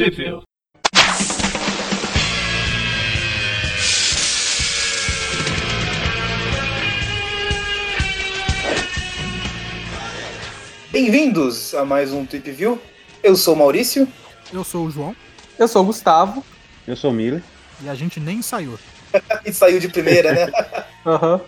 Sheffield. Bem-vindos a mais um Tweep View. Eu sou o Maurício. Eu sou o João Eu sou o Gustavo. Eu sou o Miller. e a gente nem ensaiou. E saiu de primeira, né? Aham.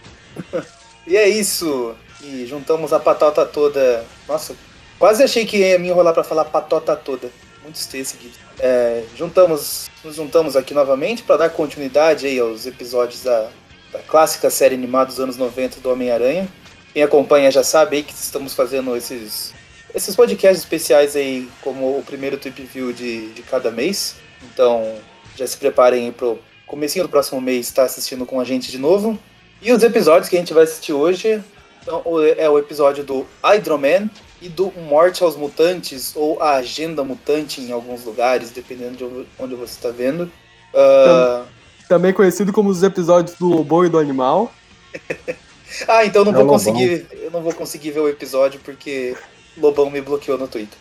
e é isso. E juntamos a patota toda. Nossa, quase achei que ia me enrolar pra falar patota toda. Muito esteio esse vídeo. É, juntamos, nos juntamos aqui novamente para dar continuidade aí aos episódios da, da clássica série animada dos anos 90 do Homem-Aranha. Quem acompanha já sabe aí que estamos fazendo esses, esses podcasts especiais aí como o primeiro Tweep View de, de cada mês. Então já se preparem aí pro comecinho do próximo mês estar assistindo com a gente de novo. E os episódios que a gente vai assistir hoje então, é o episódio do Hydro-Man e do Morte aos Mutantes, ou a Agenda Mutante em alguns lugares, dependendo de onde- você está vendo. Ah, Também conhecido como os episódios do Lobão e do Animal. ah, então eu não É vou Lobão. conseguir. Eu não vou conseguir ver o episódio porque Lobão me bloqueou no Twitter.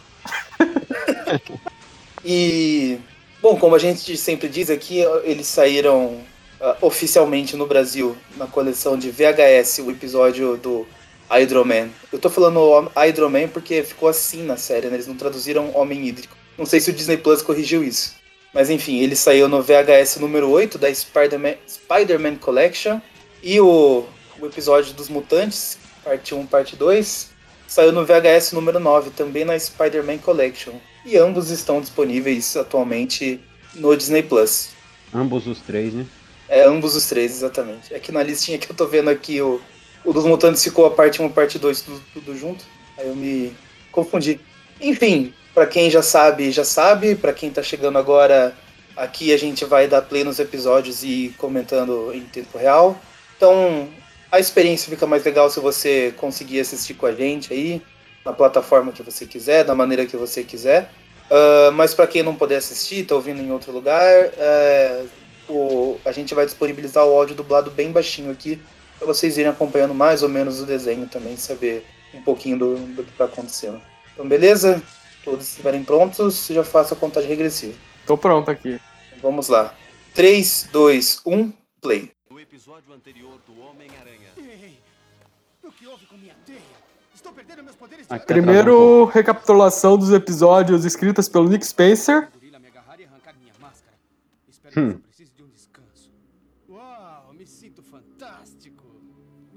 e bom, como a gente sempre diz aqui, eles saíram ah, oficialmente no Brasil na coleção de VHS o episódio do Hydro-Man. Eu tô falando Hydro-Man porque ficou assim na série, né? Eles não traduziram Homem Hídrico. Não sei se o Disney Plus corrigiu isso. Mas enfim, ele saiu no VHS número 8 da Spider-Man Spider-Man Collection. E o, o episódio dos Mutantes, parte 1, parte 2, saiu no VHS número 9, também na Spider-Man Collection. E ambos estão disponíveis atualmente no Disney Plus. Ambos os três, né? É, ambos os três, exatamente. É que na listinha que eu tô vendo aqui, o, o dos Mutantes ficou a parte 1 e parte 2 tudo, tudo junto. Aí eu me confundi. Enfim, pra quem já sabe, já sabe. Pra quem tá chegando agora, aqui a gente vai dar play nos episódios e comentando em tempo real. Então, a experiência fica mais legal se você conseguir assistir com a gente aí, na plataforma que você quiser, da maneira que você quiser. Ah, mas pra quem não puder assistir, tá ouvindo em outro lugar, é, o- a gente vai disponibilizar o áudio dublado bem baixinho aqui, para vocês irem acompanhando mais ou menos o desenho também, saber um pouquinho do, do que tá acontecendo. Então, beleza? Todos estiverem prontos, já faço a contagem regressiva. Tô pronto aqui. Vamos lá. 3, 2, 1, play. No episódio anterior do Homem-Aranha. Ei, o que houve com minha teia? Estou perdendo meus poderes Aqui. Primeiro, recapitulação dos episódios escritas pelo Nick Spencer. gorila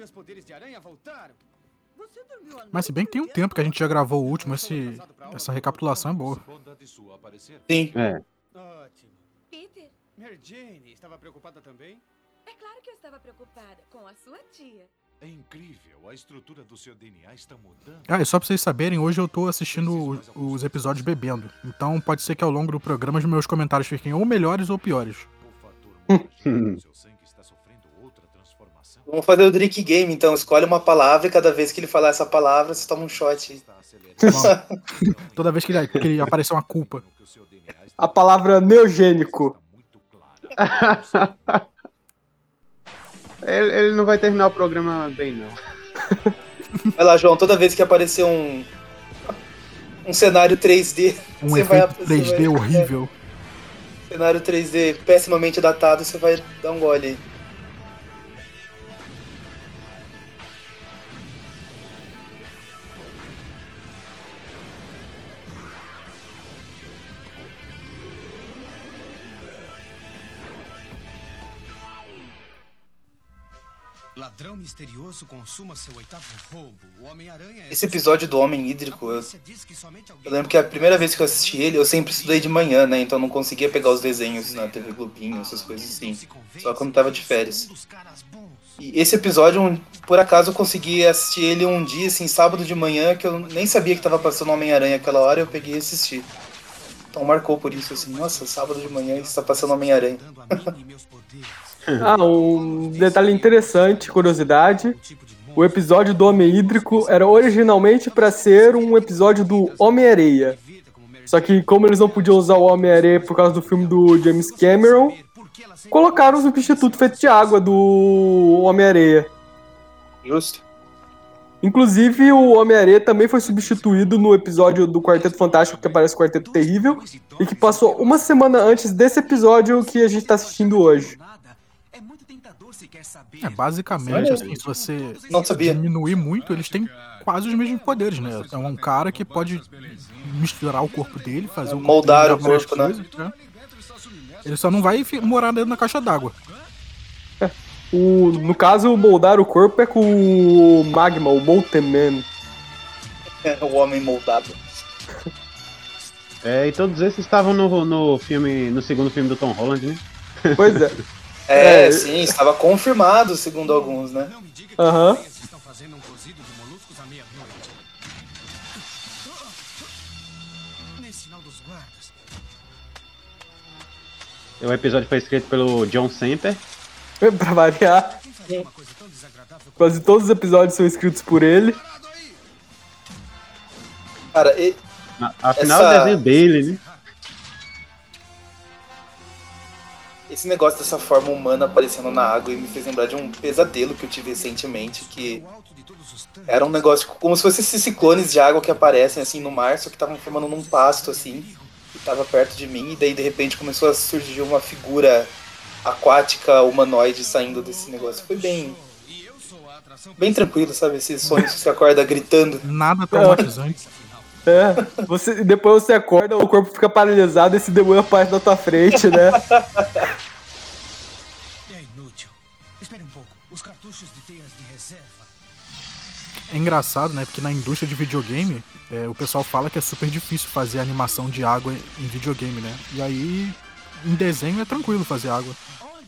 Meus poderes de aranha voltaram. Mas se bem que tem um tempo que a gente já gravou o último, esse, essa recapitulação é boa. Sim. É. Ótimo. Peter, Mary Jane, estava preocupada também? é claro que eu estava preocupada com a sua tia. É incrível, a estrutura do seu DNA está mudando. Ah, e só pra vocês saberem, hoje eu tô assistindo os, os episódios bebendo. Então pode ser que ao longo do programa os meus comentários fiquem ou melhores ou piores. Vamos fazer o drink game, então. Escolhe uma palavra e cada vez que ele falar essa palavra, você toma um shot. Toda vez que ele, que ele aparecer uma culpa. A palavra neogênico. Ele, ele não vai terminar o programa bem, não. Vai lá, João. Toda vez que aparecer um. Um cenário 3D. Um você vai- efeito você 3D vai- horrível. Cenário 3D pessimamente datado, você vai dar um gole aí. Ladrão misterioso consuma seu oitavo roubo. O Homem-Aranha é... Esse episódio do Homem Hídrico, eu, eu lembro que a primeira vez que eu assisti ele, eu sempre estudei de manhã, né? Então eu não conseguia pegar os desenhos na TV Globinho, essas coisas assim. Só quando tava de férias. E esse episódio, um- por acaso, eu consegui assistir ele um dia, assim, sábado de manhã, que eu nem sabia que tava passando Homem-Aranha aquela hora, eu peguei e assisti. Então marcou por isso, assim, nossa, sábado de manhã está passando Homem-Aranha. Ah, um detalhe interessante, curiosidade. O episódio do Homem Hídrico era originalmente para ser um episódio do Homem-Areia. Só que como eles não podiam usar o Homem-Areia por causa do filme do James Cameron, colocaram o substituto feito de água do Homem-Areia. Justo. Inclusive, o Homem-Aranha também foi substituído no episódio do Quarteto Fantástico que aparece o Quarteto Terrível e que passou uma semana antes desse episódio que a gente tá assistindo hoje. É, basicamente, Olha, assim, se você Não sabia. diminuir muito, eles têm quase os mesmos poderes, né? É um cara que pode misturar o corpo dele, fazer o corpo Moldar o corpo, né? né? Ele só não vai morar dentro da caixa d'água. O, no caso, moldar o corpo é com o Magma, o Molten Man. o homem moldado. É, e todos esses estavam no, no filme, no segundo filme do Tom Holland, né? Pois é. É, É. sim, estava confirmado, segundo alguns, né? Aham. O episódio foi escrito pelo John Semper. pra variar, quase todos os episódios são escritos por ele. Cara, e- Afinal, Essa- o desenho dele, né? Esse negócio dessa forma humana aparecendo na água e me fez lembrar de um pesadelo que eu tive recentemente, que era um negócio como se fossem esses ciclones de água que aparecem assim no mar, só que estavam formando num pasto assim, que tava perto de mim, e daí de repente começou a surgir uma figura aquática humanoide saindo desse negócio. Foi bem, bem tranquilo, sabe? Esses sonhos que você acorda gritando. Nada traumatizante. É, você, depois você acorda, o corpo fica paralisado e esse demônio aparece na tua frente, né? É inútil. Espere um pouco. Os cartuchos de teias de reserva. É engraçado, né? Porque na indústria de videogame, é, o pessoal fala que é super difícil fazer animação de água em videogame, né? E aí, em desenho é tranquilo fazer água.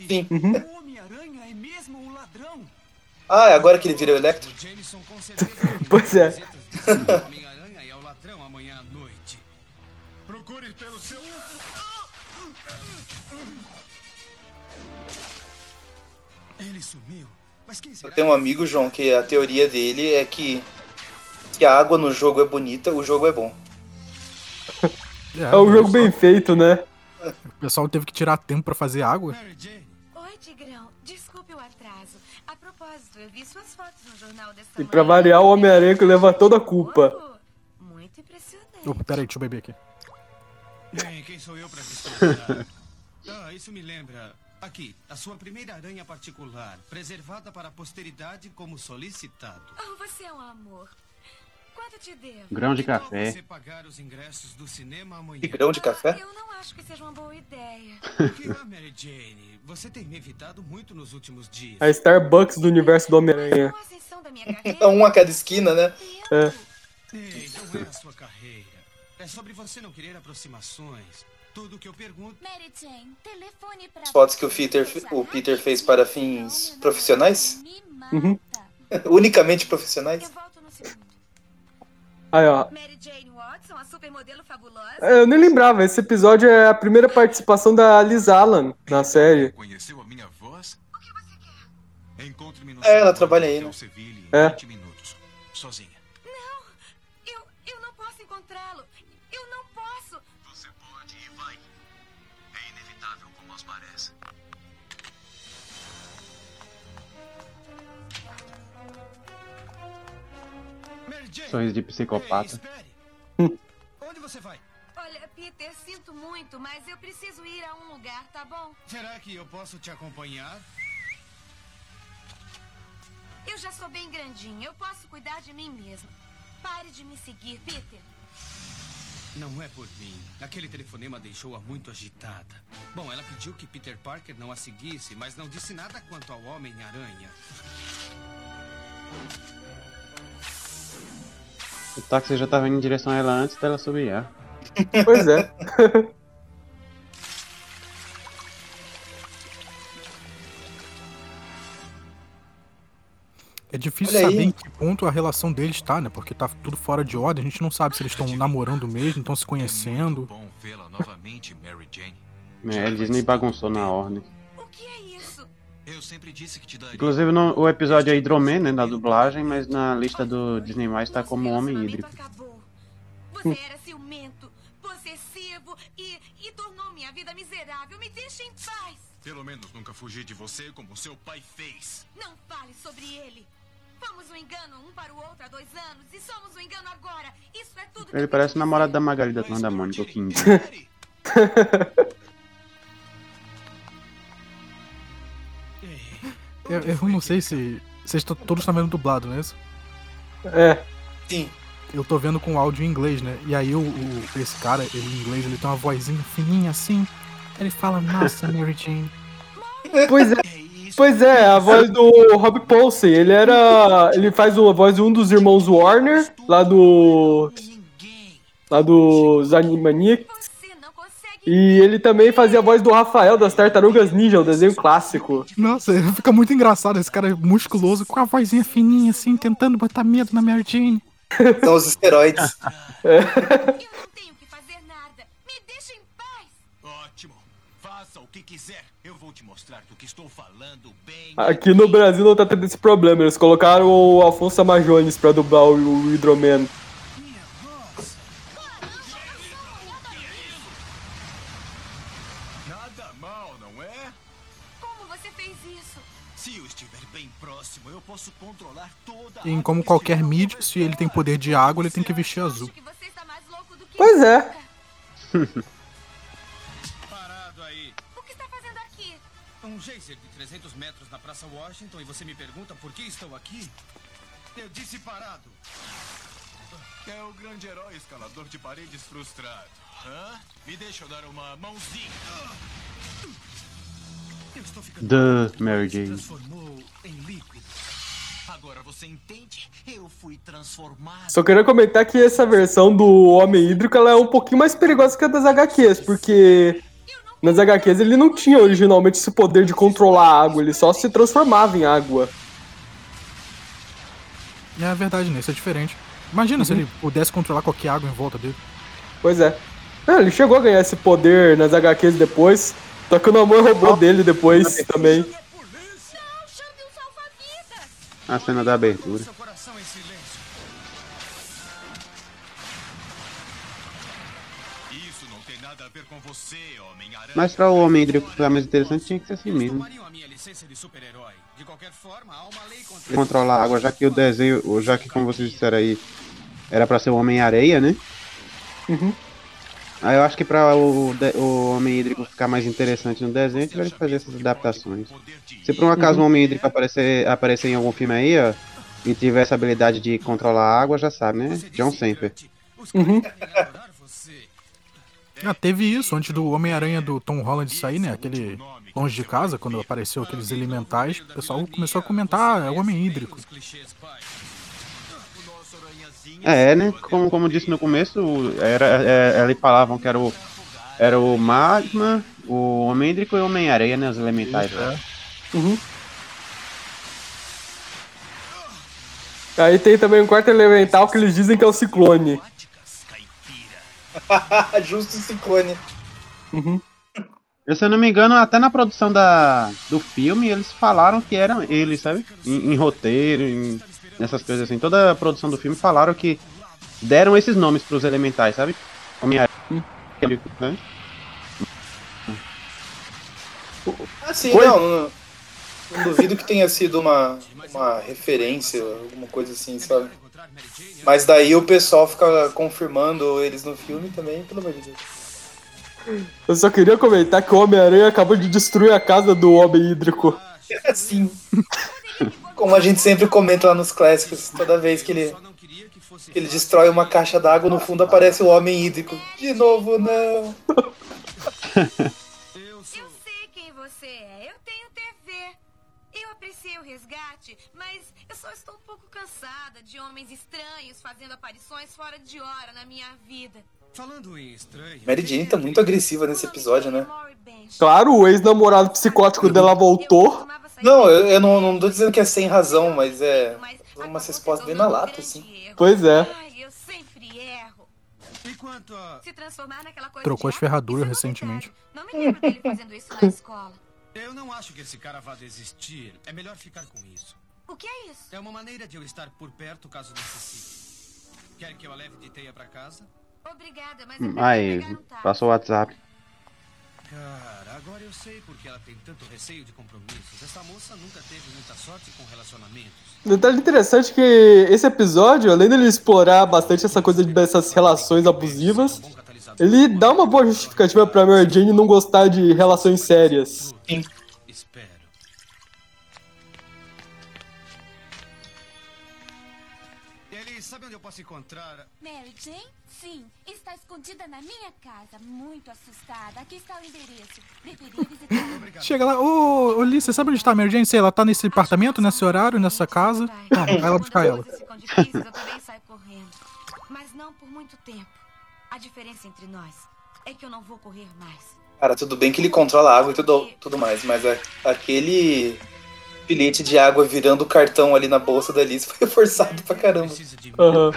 Sim. o Homem-Aranha é mesmo um ladrão. Ah, é agora que ele vira o Electro? Pois é. Procure pelo seu... Ele sumiu. Mas quem será? Eu tenho um amigo, João, que a teoria dele é que se a água no jogo é bonita, o jogo é bom. É um jogo bem feito, né? O pessoal teve que tirar tempo pra fazer água. Oi, Tigrão. Desculpe o atraso. A propósito, eu vi suas fotos no jornal dessa E pra manhã. variar, o Homem-Aranha que leva toda a culpa. Oh, Muito impressionante. Opa, peraí, deixa eu beber aqui. Bem, quem sou eu pra discordar? ah, isso me lembra. Aqui, a sua primeira aranha particular, preservada para a posteridade como solicitado. Oh, você é um amor. Quanto te devo? Grão de Que café. Você pagar os ingressos do cinema amanhã. Que grão de café? Ah, eu não acho que seja uma boa ideia. Porque, ah, Mary Jane, você tem me evitado muito nos últimos dias. A Starbucks do universo do Homem-Aranha. É um a cada esquina, né? É. Ei, não é a sua carreira. É sobre você não querer aproximações. Tudo que eu pergunto. Mary Jane, telefone pra... As fotos que o Peter, o Peter fez para fins profissionais? Uhum. Unicamente profissionais? Eu volto no segundo. Aí, ó. Mary Jane Watson, a supermodelo fabulosa. É, Eu nem lembrava, esse episódio é a primeira participação da Liz Allan na série. Conheceu a minha voz? O que você quer? Encontre-me no É, ela trabalha aí, né? É. 20 minutos. Sozinha. Sorriso de Ei, psicopata. espere! Onde você vai? Olha, Peter, sinto muito, mas eu preciso ir a um lugar, tá bom? Será que eu posso te acompanhar? Eu já sou bem grandinha, eu posso cuidar de mim mesma. Pare de me seguir, Peter. Não é por mim. Aquele telefonema deixou-a muito agitada. Bom, ela pediu que Peter Parker não a seguisse, mas não disse nada quanto ao Homem-Aranha. O táxi já tava indo em direção a ela antes dela subir. ah. Pois é. É difícil saber em que ponto a relação deles tá, né? Porque tá tudo fora de ordem, a gente não sabe se eles estão namorando mesmo, estão se É conhecendo. muito bom vê-la novamente, Mary Jane. É, a Disney bagunçou na ordem. O que é Inclusive no, o episódio é Hidroman, né, na dublagem, mas na lista do Disney+, tá Nosso como Homem Hídrico. acabou. Você era ciumento, possessivo e, e tornou minha vida miserável. Me deixe em paz. Pelo menos nunca fugi de você como seu pai fez. Não fale sobre ele. Fomos um engano um para o outro há dois anos e somos um engano agora. Isso é tudo. que Ele eu parece namorado da Magali da Turma da Mônica, o King. Eu, eu não sei se. Vocês to- todos estão vendo dublado, não é isso? É. Sim. Eu tô vendo com áudio em inglês, né? E aí o, o- esse cara, ele em inglês, ele tem uma vozinha fininha assim. Ele fala, nossa, Mary Jane. Pois é. Pois é, a voz do Rob Paulsen, ele era. Ele faz a voz de um dos irmãos Warner, lá do. Lá dos Animaniacs. E ele também fazia a voz do Rafael das Tartarugas Ninja, o desenho clássico. Nossa, fica muito engraçado esse cara musculoso com a vozinha fininha assim, tentando botar medo na Mary Jane. São os esteroides. Eu não tenho que fazer nada. Me deixa em paz. Ótimo. Faça o que quiser. Eu vou te mostrar do que estou falando bem. Aqui no Brasil não tá tendo esse problema, eles colocaram o Alfonso Amajones pra dublar o, o em como que qualquer mídia, se ele tem poder de água, ele tem que vestir azul. Pois é. Parado aí. O que está fazendo aqui? Um geyser de 300 metros na Praça Washington e você me pergunta por que estou aqui? Eu disse parado. É o grande herói escalador de paredes frustrado. Hã? Me deixa eu dar uma mãozinha. Eu estou ficando The Se Mary Jane. transformou em líquido. Agora você entende? Eu fui transformado. Só queria comentar que essa versão do Homem Hídrico ela é um pouquinho mais perigosa que a das HQs, porque nas HQs ele não tinha originalmente esse poder de controlar a água, ele só se transformava em água. É verdade, né? Isso é diferente. Imagina se ele pudesse controlar qualquer água em volta dele. Pois é. Ah, ele chegou a ganhar esse poder nas HQs depois, só que o Namor roubou dele depois também. Não, chame um salva-vidas. A cena da abertura. Você, Homem-Aranha. Mas pra o Homem Hídrico ficar mais interessante, tinha que ser assim mesmo. A Controlar a água, já que o desenho, já que como vocês disseram aí, era pra ser o Homem-Areia, né? Aí eu acho que pra o, o Homem Hídrico ficar mais interessante no desenho, tiveram que fazer essas adaptações. Se por um acaso o Homem Hídrico aparecer, aparecer em algum filme aí, ó, e tiver essa habilidade de controlar a água, já sabe, né? John Semper. Você. Ah, teve isso antes do Homem-Aranha do Tom Holland sair, né? Aquele longe de casa, quando apareceu aqueles elementais, o pessoal começou a comentar, ah, é o Homem Hídrico. É, né? Como, como disse no começo, era, é, eles falavam que era o, era o Magma, o Homem Hídrico e o Homem-Areia, né? Os elementais. lá. Aí tem também um quarto elemental que eles dizem que é o Ciclone. Justo ciclone. Eu, se eu não me engano, até na produção da, do filme, eles falaram que eram eles, sabe? Em, em roteiro, em, nessas coisas assim. Toda a produção do filme falaram que deram esses nomes pros elementais, sabe? Homem-Aranha. né? Ah, sim, Foi? não, não. Não duvido que tenha sido uma, uma referência, alguma coisa assim, sabe? Mas daí o pessoal fica confirmando eles no filme também, pelo amor de Deus. Eu só queria comentar que o Homem-Aranha acabou de destruir a casa do Homem Hídrico. Assim. Como a gente sempre comenta lá nos clássicos, toda vez que ele, que ele destrói uma caixa d'água, no fundo aparece o homem hídrico. De novo, não. Eu sei quem você é. Eu tenho apreciei o resgate, mas eu só estou um pouco cansada de homens estranhos fazendo aparições fora de hora na minha vida. Falando em estranho. Mary Jane tá muito agressiva nesse episódio, né? Claro, o ex-namorado psicótico dela voltou. Não, eu, eu não, não tô dizendo que é sem razão, mas é uma resposta bem na lata, assim. Pois é. E Trocou as ferraduras recentemente. Não me lembro dele fazendo isso na escola. Eu não acho que esse cara vá desistir. É melhor ficar com isso. O que é isso? É uma maneira de eu estar por perto caso necessite. Quer que eu a leve de teia pra casa? Obrigada, mas eu Hum, Aí, um passou o WhatsApp. Cara, agora eu sei porque ela tem tanto receio de compromissos. Essa moça nunca teve muita sorte com relacionamentos. Detalhe interessante que esse episódio, além dele explorar bastante essa coisa dessas relações abusivas. Ele dá uma boa justificativa pra Mary Jane não gostar de relações sérias. Sim. Sabe onde eu posso encontrar. Mary Jane? Sim, está escondida na minha casa, muito assustada. Aqui está o endereço. Deveria visitar. Chega lá, ô, ô Lee, você sabe onde tá a Mary Jane? Sei, ela tá nesse apartamento, nesse horário, nessa casa. Não, vai lá buscar ela. Mas não por muito tempo. A diferença entre nós é que eu não vou correr mais. Cara, tudo bem que ele controla a água e tudo, tudo mais, mas a- aquele bilhete de água virando o cartão ali na bolsa da Liz foi forçado pra caramba. Um. Oh!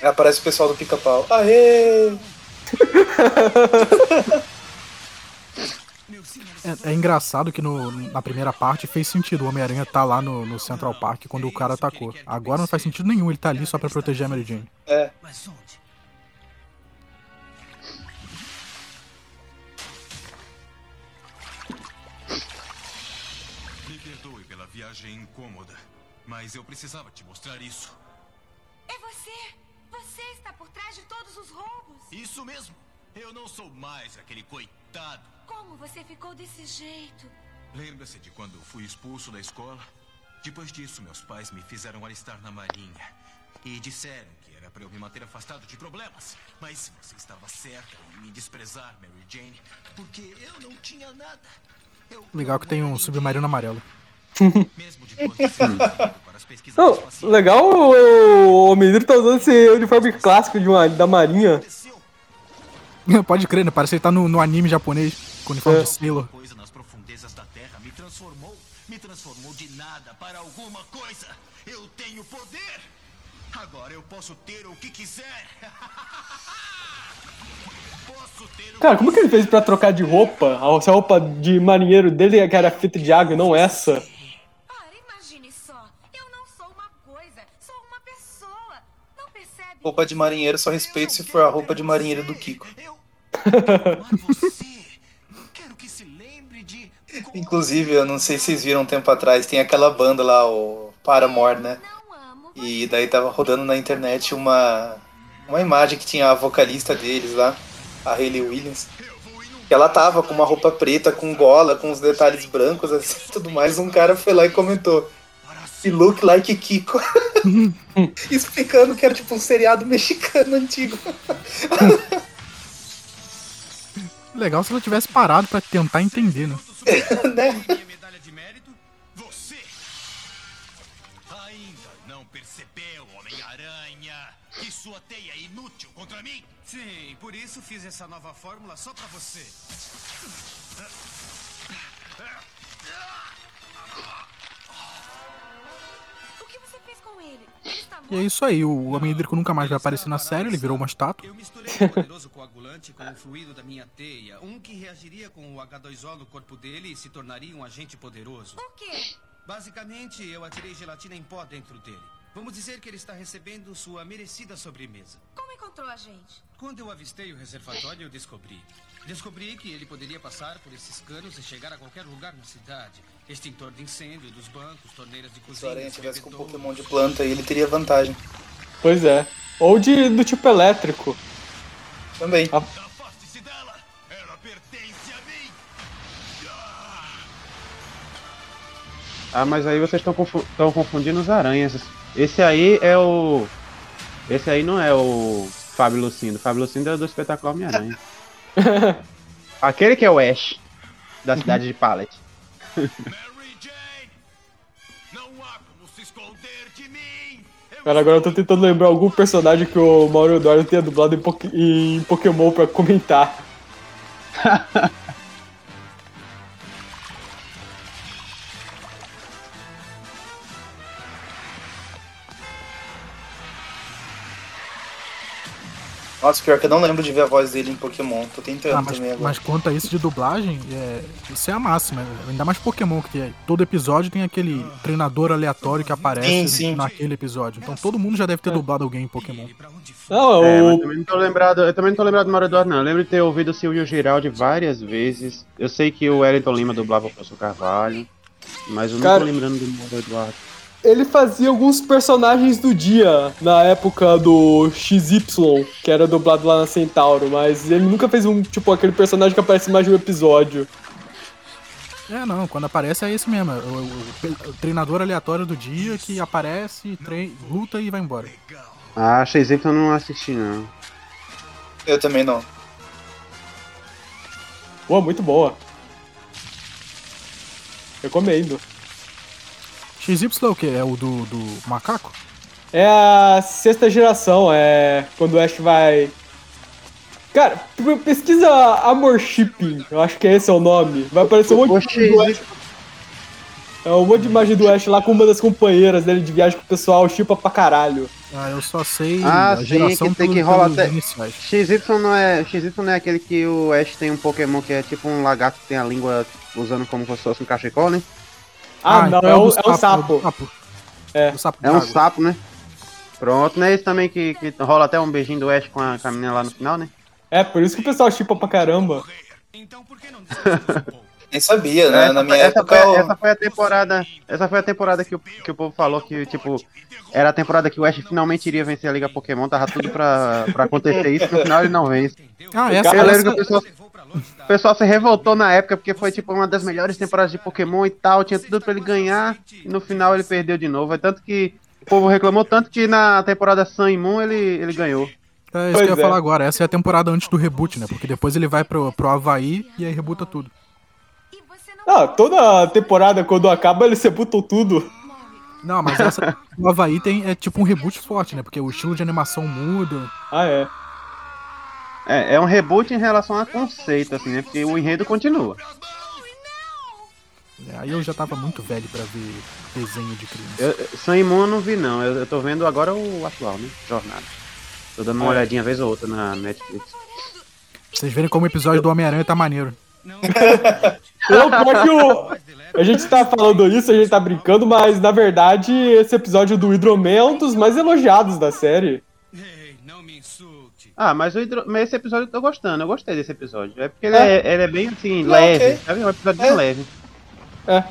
Aí aparece o pessoal do pica-pau. Aê! É, é engraçado que no- na primeira parte fez sentido o Homem-Aranha tá lá no, no Central Park quando o cara atacou. Agora não faz sentido nenhum, ele tá ali só pra proteger a Mary Jane. É, Mas onde? Me perdoe pela viagem incômoda, mas eu precisava te mostrar isso. É você! Você está por trás de todos os roubos! Isso mesmo. Eu não sou mais aquele coitado. Como você ficou desse jeito? Lembra-se de quando fui expulso da escola? Depois disso, meus pais me fizeram alistar na marinha. E disseram que era para eu me manter afastado de problemas. Mas você estava certa em me desprezar, Mary Jane, porque eu não tinha nada. Eu Legal que tem um submarino amarelo. Mesmo depois de ser para as pesquisas Não, legal o Homem tá usando esse uniforme clássico de uma, da marinha. Pode crer, né? Parece que ele tá no, no anime japonês, com uniforme É. de Sailor. coisa nas profundezas da Terra me transformou. Me transformou de nada para alguma coisa. Eu tenho poder. Agora eu posso ter o que quiser. posso ter o Cara, como que ele fez pra trocar de roupa? A essa roupa de marinheiro dele que era fita de água e não essa. Ora, imagine só. Eu não sou uma coisa, sou uma pessoa. Não percebe? roupa de marinheiro só respeito se for a roupa de marinheiro do Kiko. Eu se. Inclusive, eu não sei se vocês viram um tempo atrás, tem aquela banda lá, o Paramore, né? E daí tava rodando na internet uma, uma imagem que tinha a vocalista deles lá, a Hayley Williams. Que ela tava com uma roupa preta, com gola, com os detalhes brancos, assim, tudo mais. Um cara foi lá e comentou. E look like Kiko. Explicando que era tipo um seriado mexicano antigo. Legal se ela tivesse parado pra tentar entender, né? né? Minha medalha de mérito? Você ainda não percebeu, Homem-Aranha, que sua teia é inútil contra mim? Sim, por isso fiz essa nova fórmula só pra você. E é morto? isso aí, o Homem Hídrico nunca mais vai aparecer na série, ele virou uma estátua. Eu misturei um poderoso coagulante com o fluido da minha teia. Um que reagiria com o H2O no corpo dele e se tornaria um agente poderoso. O quê? Basicamente, eu atirei gelatina em pó dentro dele. Vamos dizer que ele está recebendo sua merecida sobremesa. Como encontrou a gente? Quando eu avistei o reservatório, eu descobri. Descobri que ele poderia passar por esses canos e chegar a qualquer lugar na cidade. Extintor de incêndio, dos bancos, torneiras de Se cozinha. o Aranha tivesse com um. Pokémon de planta aí, ele teria vantagem. Pois é. Ou de do tipo elétrico. Também. A! Ah, mas aí vocês estão confu confundindo os aranhas. Esse aí é o. Esse aí não é o Fábio Lucindo. Fábio Lucindo é do espetáculo Homem-Aranha. Aquele que é o Ash, da cidade de Pallet. Mary Jane! Não há como se esconder de mim! Eu Cara, agora eu tô tentando lembrar algum personagem que o Mauro Eduardo tenha dublado em, Poké- em Pokémon pra comentar. Nossa, pior que eu não lembro de ver a voz dele em Pokémon. Tô tentando Ah, mas, também agora. mas quanto a isso de dublagem, é, isso é a máxima. Ainda mais Pokémon, que é- todo episódio tem aquele treinador aleatório que aparece Sim, sim. naquele episódio. Então todo mundo já deve ter dublado alguém em Pokémon. Não, É, mas o... também não tô lembrado, eu também não tô lembrado do Mario Eduardo, não. Eu lembro de ter ouvido o Silvio Giraldi várias vezes. Eu sei que o Wellington Lima dublava o professor Carvalho, mas eu não Cara- tô lembrando do Mario Eduardo. Ele fazia alguns personagens do dia na época do XY, que era dublado lá na Centauro, mas ele nunca fez um, tipo, aquele personagem que aparece em mais de um episódio. É, não, quando aparece é esse mesmo. é O, o- o treinador aleatório do dia que aparece, trei- luta e vai embora. Ah, XY eu não assisti, não. Eu também não. Pô, muito boa. Recomendo. XY é o que? É o do, do macaco? É a sexta geração, é quando o Ash vai. Cara, pesquisa Amor Shipping, eu acho que esse é o nome. Vai aparecer um monte de imagem do Ash. É um monte de imagem do Ash lá com uma das companheiras dele de viagem com o pessoal, chipa pra caralho. Ah, eu só sei Ah, a sim, geração que tem que rolar até-. XY não é. XY não é aquele que o Ash tem um Pokémon que é tipo um lagarto que tem a língua usando como se fosse um cachecol, né? Ah, não, então é, o um, do é um sapo. do sapo. É. Sapo É um sapo, né? Pronto, né? Esse também que, que rola até um beijinho do Ash com a, com a menina lá no final, né? É, por isso que o pessoal chipa pra caramba. Então por que não? Nem sabia, né? essa, Na minha foi, essa, época. foi, eu- essa foi a temporada. Essa foi a temporada que o, que o povo falou que, tipo, era a temporada que o Ash finalmente iria vencer a Liga Pokémon, tava tudo pra, pra acontecer isso, no final ele não vence. Ah, essa, Eu lembro essa, que o pessoal, o pessoal se revoltou na época porque foi tipo uma das melhores temporadas de Pokémon e tal, tinha tudo pra ele ganhar, e no final ele perdeu de novo. É tanto que o povo reclamou tanto que na temporada Sun e Moon ele, ele ganhou. é isso Pois que eu ia é. falar agora. Essa é a temporada antes do reboot, né? Porque depois ele vai pro, pro Havaí e aí rebuta tudo. Ah, toda temporada quando acaba eles rebutam tudo. Não, mas essa do Havaí tem, é tipo um reboot forte, né? Porque o estilo de animação muda. Ah, é. É, é um reboot em relação a conceito, assim, né? Porque o enredo continua. É, aí eu já tava muito velho pra ver desenho de criança. Eu, eu- Moon eu não vi não, eu, eu tô vendo agora o atual, né? Jornada. Tô dando uma olhadinha vez ou outra na Netflix. Vocês verem como o episódio do Homem-Aranha tá maneiro. Não, Não, pior que o... A gente tá falando isso, a gente tá brincando, mas na verdade esse episódio do Hidroman é um dos mais elogiados da série. Ei, não me insulte. Ah, mas, o hidro... mas esse episódio eu tô gostando, eu gostei desse episódio. É porque ele É. é, ele é bem assim, Não, leve, ok. sabe? É um episódio bem É. leve. É.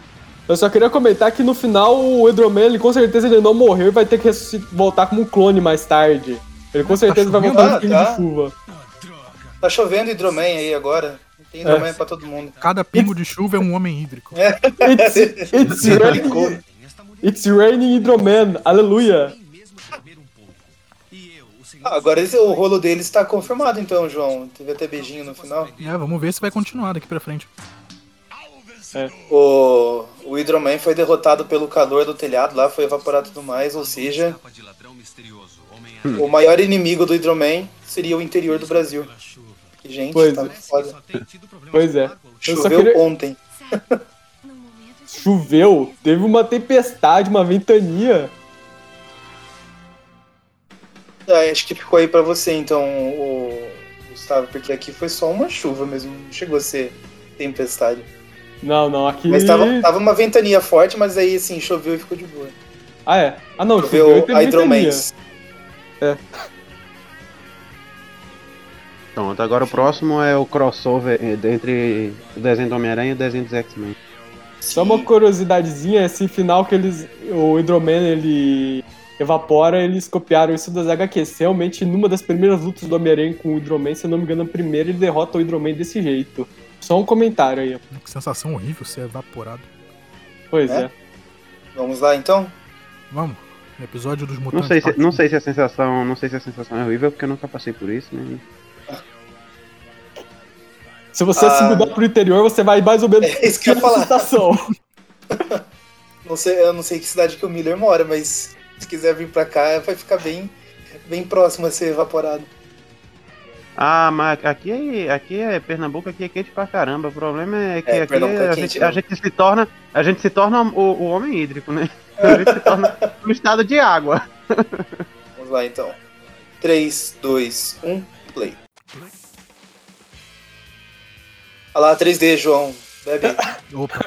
Eu só queria comentar que no final o Hidroman, ele com certeza ele não morreu e vai ter que voltar como um clone mais tarde. Ele com certeza vai chovendo? voltar no Ah, pingo tá. de chuva. Tá chovendo hidroman aí agora. Tem hidroman pra todo mundo. Cada pingo de chuva é um homem hídrico. It's, it's, Explicou. raining, it's raining Hidroman, aleluia. Ah, agora esse- o rolo deles tá confirmado então, João. Teve até beijinho no final. É, vamos ver se vai continuar daqui pra frente. O, o Hidroman foi derrotado pelo calor do telhado lá, foi evaporado tudo mais, ou seja, Homem-Aranha o maior inimigo do Hidroman seria o interior do Brasil. Gente, Pois tá é. foda. Pois é. Choveu queria- ontem. Choveu, teve uma tempestade, uma ventania. Ah, acho que ficou aí pra você então, o Gustavo, porque aqui foi só uma chuva mesmo, não chegou a ser tempestade. Não, não, aqui. Mas tava, tava uma ventania forte, mas aí assim, choveu e ficou de boa. Ah, é. Ah, não, choveu, e Choveu teve a ventania. Pronto, agora o próximo é o crossover entre o desenho do Homem-Aranha e o desenho dos X-Men. Só uma curiosidadezinha, esse final que eles. O Hidroman ele evapora, eles copiaram isso das HQs. Realmente, numa das primeiras lutas do Homem-Aranha com o Hidroman, se eu não me engano, a primeira ele derrota o Hidroman desse jeito. Só um comentário aí. Que sensação horrível ser evaporado. Pois É? é. Vamos lá então? Vamos. Episódio dos Não mutantes. sei, se, não sei se a sensação, não sei se a sensação é horrível, porque eu nunca passei por isso, né? Se você Ah. se mudar pro interior, você vai mais ou menos É isso que eu ia falar. sensação. Não sei, eu não sei que cidade que o Miller mora, mas se quiser vir pra cá, vai ficar bem, bem próximo a ser evaporado. Ah, mas aqui é, aqui é Pernambuco, aqui é quente pra caramba. O problema é que É, aqui é a, quente gente, a gente se torna, a gente se torna o, o homem hídrico, né? A gente se torna um estado de água. Vamos lá então. 3, 2, 1. play. Olha lá, 3D, João. Bebe. Opa.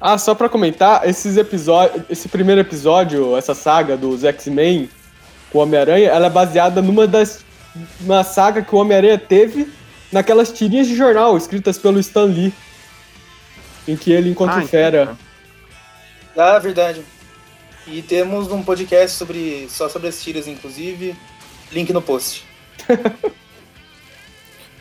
Ah, só pra comentar, esses episódios, esse primeiro episódio, essa saga dos X-Men com o Homem-Aranha, ela é baseada numa das uma saga que o Homem-Aranha teve naquelas tirinhas de jornal escritas pelo Stan Lee, em que ele encontra Ah, o Fera. Ah, verdade. E temos um podcast sobre só sobre as tiras, inclusive. Link no post.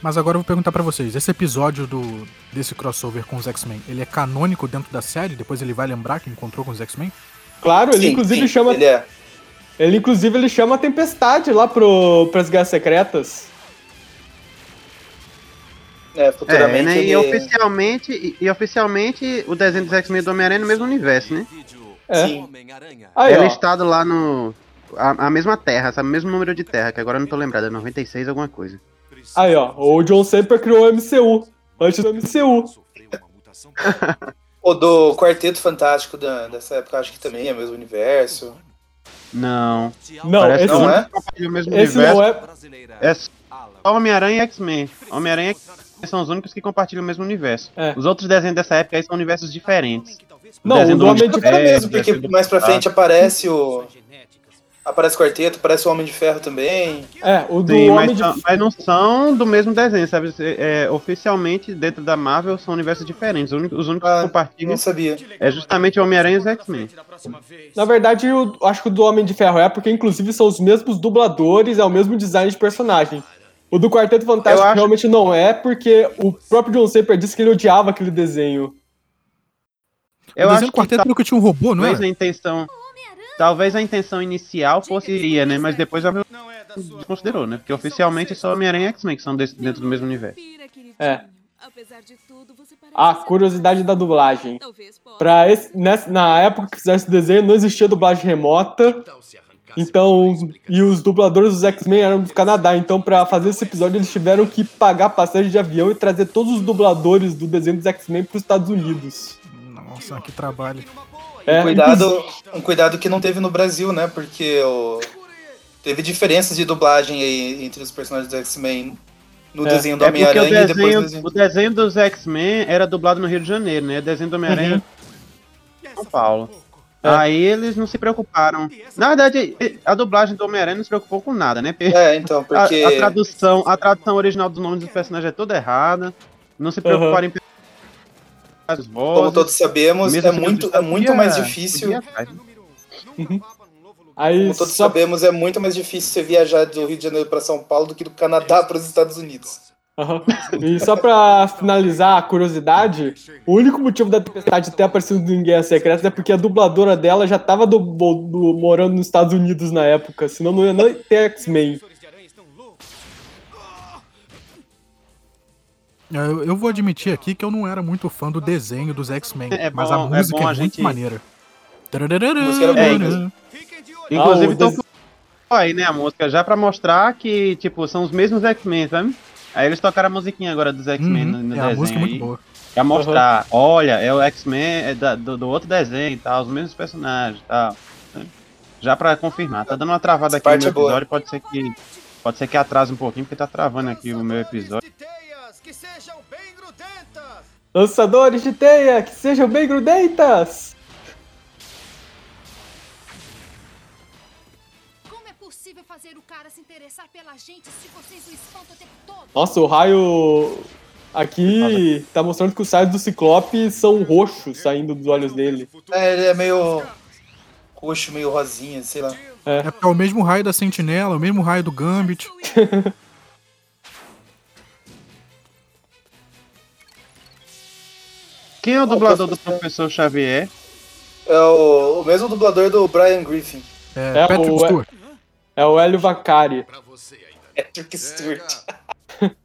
Mas agora eu vou perguntar pra vocês, esse episódio do desse crossover com os X-Men, ele é canônico dentro da série? Depois ele vai lembrar que encontrou com os X-Men? Claro, ele Sim, inclusive sim, chama, Ele é. ele inclusive ele chama a Tempestade lá pro pras Guerras Secretas. É, É, futuramente né? ele... E oficialmente, e, e oficialmente o desenho dos X-Men do Homem-Aranha é no mesmo universo, né? É. Sim. Aí, é ó. listado lá no. A, a mesma terra, sabe? O mesmo número de terra, que agora eu não tô lembrado, é 96 alguma coisa. Aí, ó. O John sempre criou o MCU. Antes do MCU. O do Quarteto Fantástico da, dessa época, acho que também é o mesmo universo. Não. Não, Parece esse, não não é? é o mesmo esse universo. não é. É só Homem-Aranha e X-Men. Homem-Aranha e X-Men são os únicos que compartilham o mesmo universo. É. Os outros desenhos dessa época aí são universos diferentes. Não, o do Homem de É Ferro. mesmo, porque mais pra frente Ah. aparece o. Aparece o quarteto, aparece o Homem de Ferro também. É, o do Sim, Homem mas, de são- mas não são do mesmo desenho, sabe? É, oficialmente, dentro da Marvel, são universos diferentes. Os únicos, os únicos Ah, que compartilham Não sabia. é justamente o Homem-Aranha e os X-Men. Na verdade, eu acho que o do Homem de Ferro é porque, inclusive, são os mesmos dubladores, é o mesmo design de personagem. O do Quarteto Fantástico acho- realmente não é, porque o próprio John Saper disse que ele odiava aquele desenho. Eu o acho desenho do que quarteto nunca tinha um robô, não talvez era? a intenção. Talvez a intenção inicial fosse iria, né? Mas depois a desconsiderou, né? Porque oficialmente é só Homem-Aranha e X-Men que são desse- dentro do mesmo universo. É. A curiosidade da dublagem. Pra esse, nessa, na época que fizeram esse desenho, não existia dublagem remota. Então, e os dubladores dos X-Men eram do Canadá. Então, pra fazer esse episódio, eles tiveram que pagar passagem de avião e trazer todos os dubladores do desenho dos X-Men pros Estados Unidos. Nossa, que trabalho. É, Cuidado, um cuidado que não teve no Brasil, né? Porque o... teve diferenças de dublagem aí entre os personagens do X-Men no É. desenho do É Homem-Aranha e depois desenho, do desenho. o desenho dos X-Men era dublado no Rio de Janeiro, né? O desenho do Homem-Aranha em São Paulo. É. Aí eles não se preocuparam. Na verdade, a dublagem do Homem-Aranha não se preocupou com nada, né? Porque É, então, a, porque. a tradução, a tradução original dos nomes dos personagens é toda errada. Não se preocuparam em as vozes. Como todos sabemos, Mesmo é assim, muito, é muito mais difícil. né? Aí, Como todos só, sabemos, é muito mais difícil você viajar do Rio de Janeiro para São Paulo do que do Canadá para os Estados Unidos. Aham. E só pra finalizar a curiosidade, o único motivo da Tempestade ter aparecido em Guerra Secreta é porque a dubladora dela já tava do- do- morando nos Estados Unidos na época, senão não ia nem ter X-Men. Eu, eu vou admitir aqui que eu não era muito fã do desenho dos X-Men, É mas bom- a é música é, bom a muito gente- maneira. É. Inclusive, Ah, des- aí, né, a música, já pra mostrar que, tipo, são os mesmos X-Men, sabe? Aí eles tocaram a musiquinha agora dos X-Men no, Uhum, no é, a desenho música é muito aí, boa. Pra mostrar, olha, é o X-Men é da- do, do outro desenho e tal, os mesmos personagens e tal. né? Já pra confirmar. Tá dando uma travada aqui no parte meu é boa. episódio, pode ser que. Pode ser que atrase um pouquinho, porque tá travando aqui o meu episódio. Teias que sejam bem grudentas. Lançadores de teia, que sejam bem grudentas! Interessar pela gente se vocês o espantam o tempo todo? Nossa, o raio aqui tá mostrando que os raios do Ciclope são roxos saindo dos olhos dele. É, ele é meio roxo, meio rosinha, sei lá. É porque é o mesmo raio da Sentinela, o mesmo raio do Gambit. Quem é o dublador do Professor Xavier? É o, o mesmo dublador do Brian Griffin. É, É, Patrick o- Stewart. É o Hélio Vacari. Ainda. Patrick Stewart.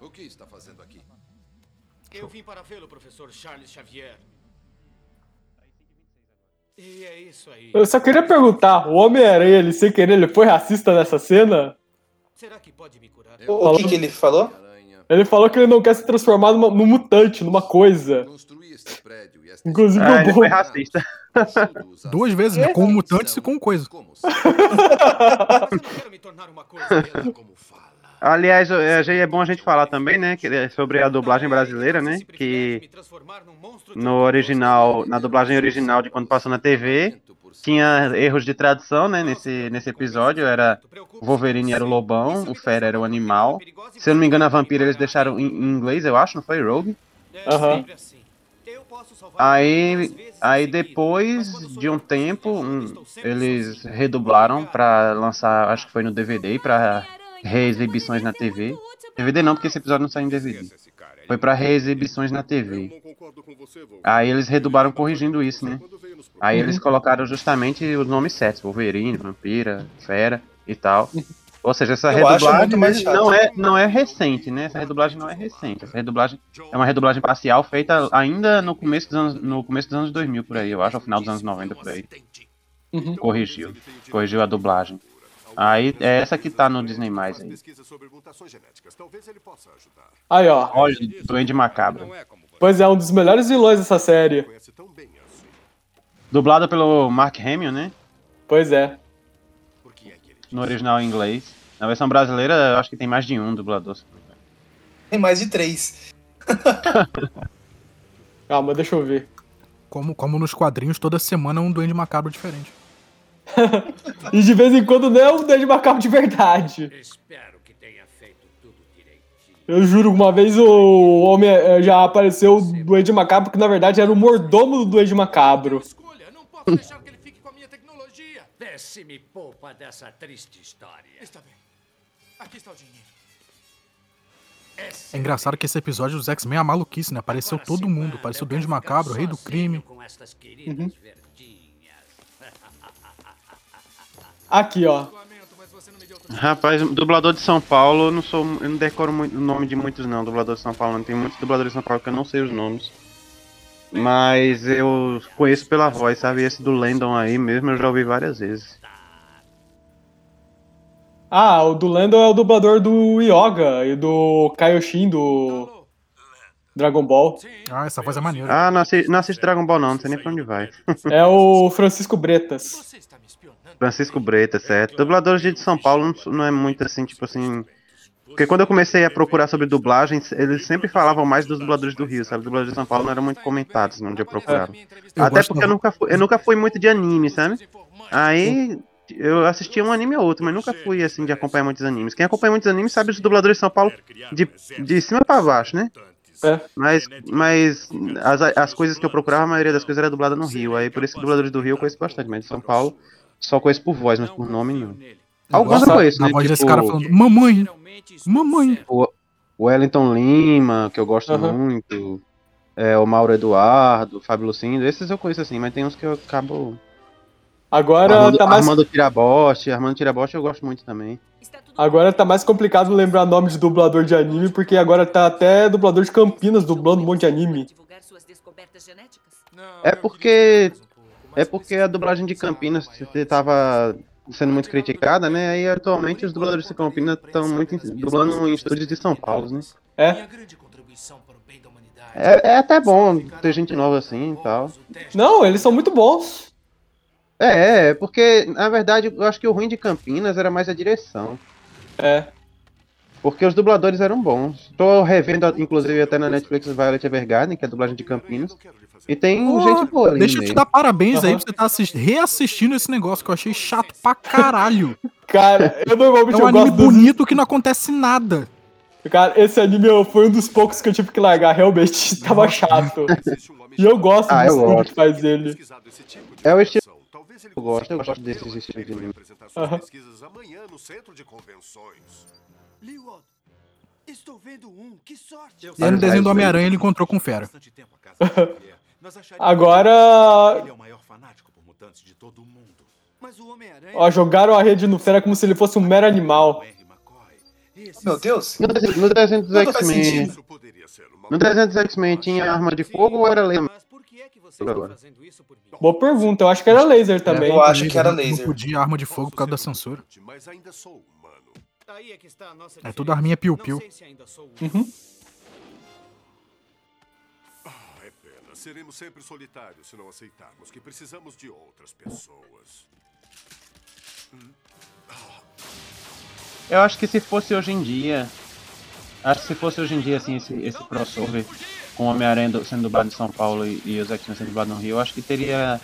O que está fazendo aqui? Eu vim para vê-lo, professor Charles Xavier. E é isso aí. Eu só queria perguntar, o Homem-Aranha, ele sem querer, ele foi racista nessa cena? Será que pode me curar? O, o que, que ele falou? Ele falou que ele não quer se transformar numa, num mutante, numa coisa. Inclusive Ah, o ele foi racista. Duas vezes, né? Com mutantes e com coisa. Aliás, é é bom a gente falar também, né, é sobre a dublagem brasileira, né, que no original, na dublagem original de quando passou na TV, tinha erros de tradução, né, nesse, nesse episódio, era o Wolverine era o lobão, o Fera era o animal, se eu não me engano a vampira eles deixaram em, em inglês, eu acho, não foi Rogue? Aham. Aí, aí depois de um tempo, eles redublaram pra lançar, acho que foi no DVD, pra reexibições na TV. DVD não, porque esse episódio não saiu em DVD. Foi pra reexibições na TV. Aí eles redublaram corrigindo isso, né? Aí eles colocaram justamente os nomes certos, Wolverine, Vampira, Fera e tal. Ou seja, essa Eu redublagem não é, não é recente, né? Essa redublagem não é recente. Essa redublagem é uma redublagem parcial feita ainda no começo dos anos, no começo dos anos 2000 por aí, eu acho, ao final dos anos 90 por aí. Uhum. Corrigiu. Corrigiu a dublagem. Aí é essa que tá no Disney mais aí. Aí, ó. Olha, Duende Macabro. Pois é, um dos melhores vilões dessa série. Dublado pelo Mark Hamill, né? Pois é. No original em inglês. Na versão brasileira, eu acho que tem mais de um dublador. Tem mais de três. Calma, deixa eu ver. Como, como nos quadrinhos, toda semana é um duende macabro diferente. E de vez em quando não é um Duende Macabro de verdade. Espero que tenha feito tudo direitinho. Eu juro, uma vez o homem eh, já apareceu o Duende Macabro, que na verdade era o mordomo do Duende Macabro. Escolha, não posso deixar se me poupa dessa triste história. Está bem. Aqui está o dinheiro. É engraçado que esse episódio dos X-Men é a maluquice, né? Apareceu todo mundo. Apareceu o Duende Macabro, o Rei do Crime. Com estas queridas verdinhas. Aqui, ó. Rapaz, dublador de São Paulo, eu não sou. Eu não decoro muito, o nome de muitos não, dublador de São Paulo. Não tem muitos dubladores de São Paulo que eu não sei os nomes. Mas eu conheço pela voz, sabe? Esse do Landon aí mesmo eu já ouvi várias vezes. Ah, o do Lando é o dublador do Yoga e do Kaioshin do Dragon Ball. Ah, essa voz é maneira. Ah, não assisto, não assisto Dragon Ball não, não sei nem pra onde vai. É o Francisco Bretas. Francisco Breta, certo. Dubladores de São Paulo não é muito assim, tipo assim. Porque quando eu comecei a procurar sobre dublagens, eles sempre falavam mais dos dubladores do Rio, sabe? Dubladores de São Paulo não eram muito comentados onde eu procurava. Eu Até porque eu nunca, fui, eu nunca fui muito de anime, sabe? Aí eu assistia um anime ou outro, mas nunca fui assim de acompanhar muitos animes. Quem acompanha muitos animes sabe os dubladores de São Paulo de, de cima pra baixo, né? É. Mas, mas as, as coisas que eu procurava, a maioria das coisas era dublada no Rio. Aí por isso que dubladores do Rio eu conheço bastante, mas de São Paulo só conheço por voz, mas por nome não. Alguns eu Nossa, conheço, a né? voz desse Tipo, cara falando, mamãe, mamãe. o Wellington Lima, que eu gosto muito. É, o Mauro Eduardo, o Fábio Lucindo, esses eu conheço assim, mas tem uns que eu acabo. Agora Armando, tá mais, Armando Tiraboste, Armando Tiraboste eu gosto muito também. agora tá mais complicado lembrar nome de dublador de anime, porque agora tá até dublador de Campinas dublando um monte de anime. É porque. É porque a dublagem de Campinas tava sendo muito criticada, né? Aí atualmente os dubladores de Campinas estão muito dublando em estúdios de São Paulo, né? É. É, é até bom ter gente nova assim e tal. Não, eles são muito bons. É, é, porque na verdade eu acho que o ruim de Campinas era mais a direção. É. Porque os dubladores eram bons. Tô revendo, inclusive, até na Netflix Violet Evergarden, que é a dublagem de Campinas. E tem Pô, gente boa ali. Deixa eu te dar parabéns aí Aham. pra você estar assist... reassistindo esse negócio que eu achei chato pra caralho. Cara, eu É um anime gosto dos... bonito que não acontece nada. Cara, esse anime foi um dos poucos que eu tive que largar, realmente tava chato. E eu gosto Ah, do gosto. que faz ele. É o estilo eu gosto. Eu gosto desses estilos de anime. Aham. No um. E aí no desenho do Homem-Aranha ele encontrou com o Fera. Agora, Ele é o maior fanático por mutantes de todo o mundo. Mas o Homem-Aranha. ó, jogaram a rede no Fera como se ele fosse um mero animal. Esse Meu Deus. No desenho, no desenho dos X-Men. No desenho dos X-Men tinha arma de fogo ou era lema? Mas por que é que você Agora. está fazendo isso por mim? Boa pergunta, eu acho que era laser também. Eu acho que era Não laser. podia arma de fogo por causa da censura. Mas ainda sou é que está a nossa É tudo arminha piu-piu. Um. Uhum. Ah, é pena. Seremos sempre solitários se não aceitarmos que precisamos de outras pessoas. Eu acho que se fosse hoje em dia. Acho que se fosse hoje em dia, assim, esse, esse crossover com o Homem-Aranha do- sendo dublado em São Paulo e, e os X-Men sendo dublados no Rio, eu acho que teria.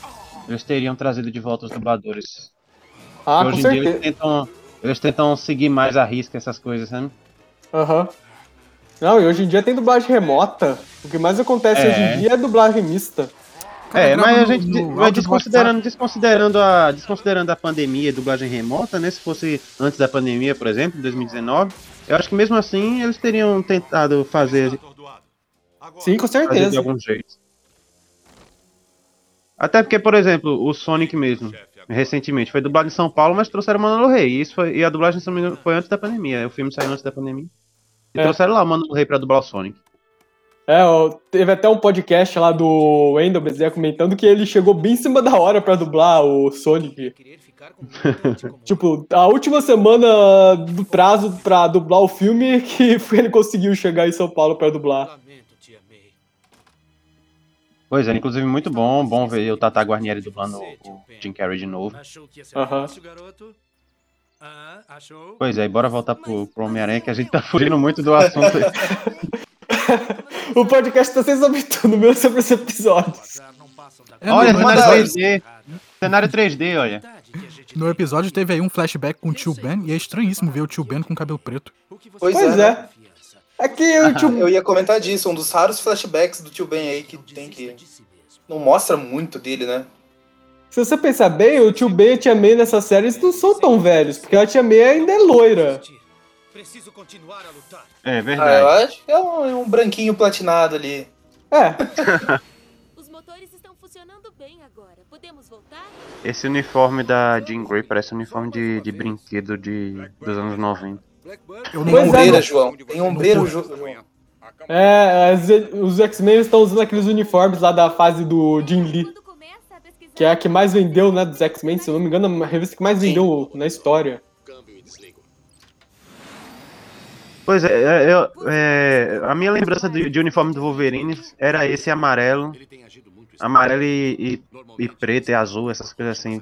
Eles teriam trazido de volta os dubladores. Ah, hoje em dia eles certeza. tentam. Eles tentam seguir mais a risca essas coisas, né? Aham. Não, e hoje em dia tem dublagem remota. O que mais acontece É. hoje em dia é dublagem mista. É, mas a gente no vai do desconsiderando, desconsiderando, a, desconsiderando a pandemia e dublagem remota, né? Se fosse antes da pandemia, por exemplo, em 2019, eu acho que mesmo assim eles teriam tentado fazer, Sim, com fazer de certeza. algum jeito. Até porque, por exemplo, o Sonic mesmo, recentemente, foi dublado em São Paulo, mas trouxeram o Mano Rei. E, isso foi, e a dublagem, foi antes da pandemia. O filme saiu antes da pandemia. E É. trouxeram lá o Mano Rei pra dublar o Sonic. É, ó, teve até um podcast lá do Wendel Bezerra comentando que ele chegou bem em cima da hora pra dublar o Sonic. tipo, a última semana do prazo pra dublar o filme que ele conseguiu chegar em São Paulo pra dublar. Pois é, inclusive muito bom, bom ver o Tata Guarnieri dublando o Jim Carrey de novo. Aham. Ah, achou? Pois é, e bora voltar pro, pro Homem-Aranha, que a gente tá fugindo muito do assunto. O podcast tá sem sobretudo mesmo sobre esse episódio. É, olha, no, cenário Manda- 3D. Cenário 3D, olha. no episódio teve aí um flashback com o tio Ben e é estranhíssimo ver o tio Ben com cabelo preto. Pois, Pois é. é. É que o tio Eu ia comentar disso, um dos raros flashbacks do tio Ben aí que tem que. Não mostra muito dele, né? Se você pensar bem, o tio Ben e a tia May nessa série eles não são tão velhos, porque a tia May ainda é loira. Preciso continuar a lutar. É Ah, eu verdade. acho que é um, é um branquinho platinado ali. É, Os motores estão funcionando bem agora. Podemos voltar? Esse uniforme da Jean Grey parece um uniforme de, de brinquedo de, dos anos 90. Eu Tem não Pois é, ombreira, não- João. Tem ombreira, João. é os X-Men estão usando aqueles uniformes lá da fase do Jim Lee, que é a que mais vendeu, né, dos X-Men, se eu não me engano, é a revista que mais vendeu na história. Pois é, é, eu- é, a minha lembrança de, de uniforme do Wolverine era esse amarelo. Amarelo e, e, e preto e azul, essas coisas assim.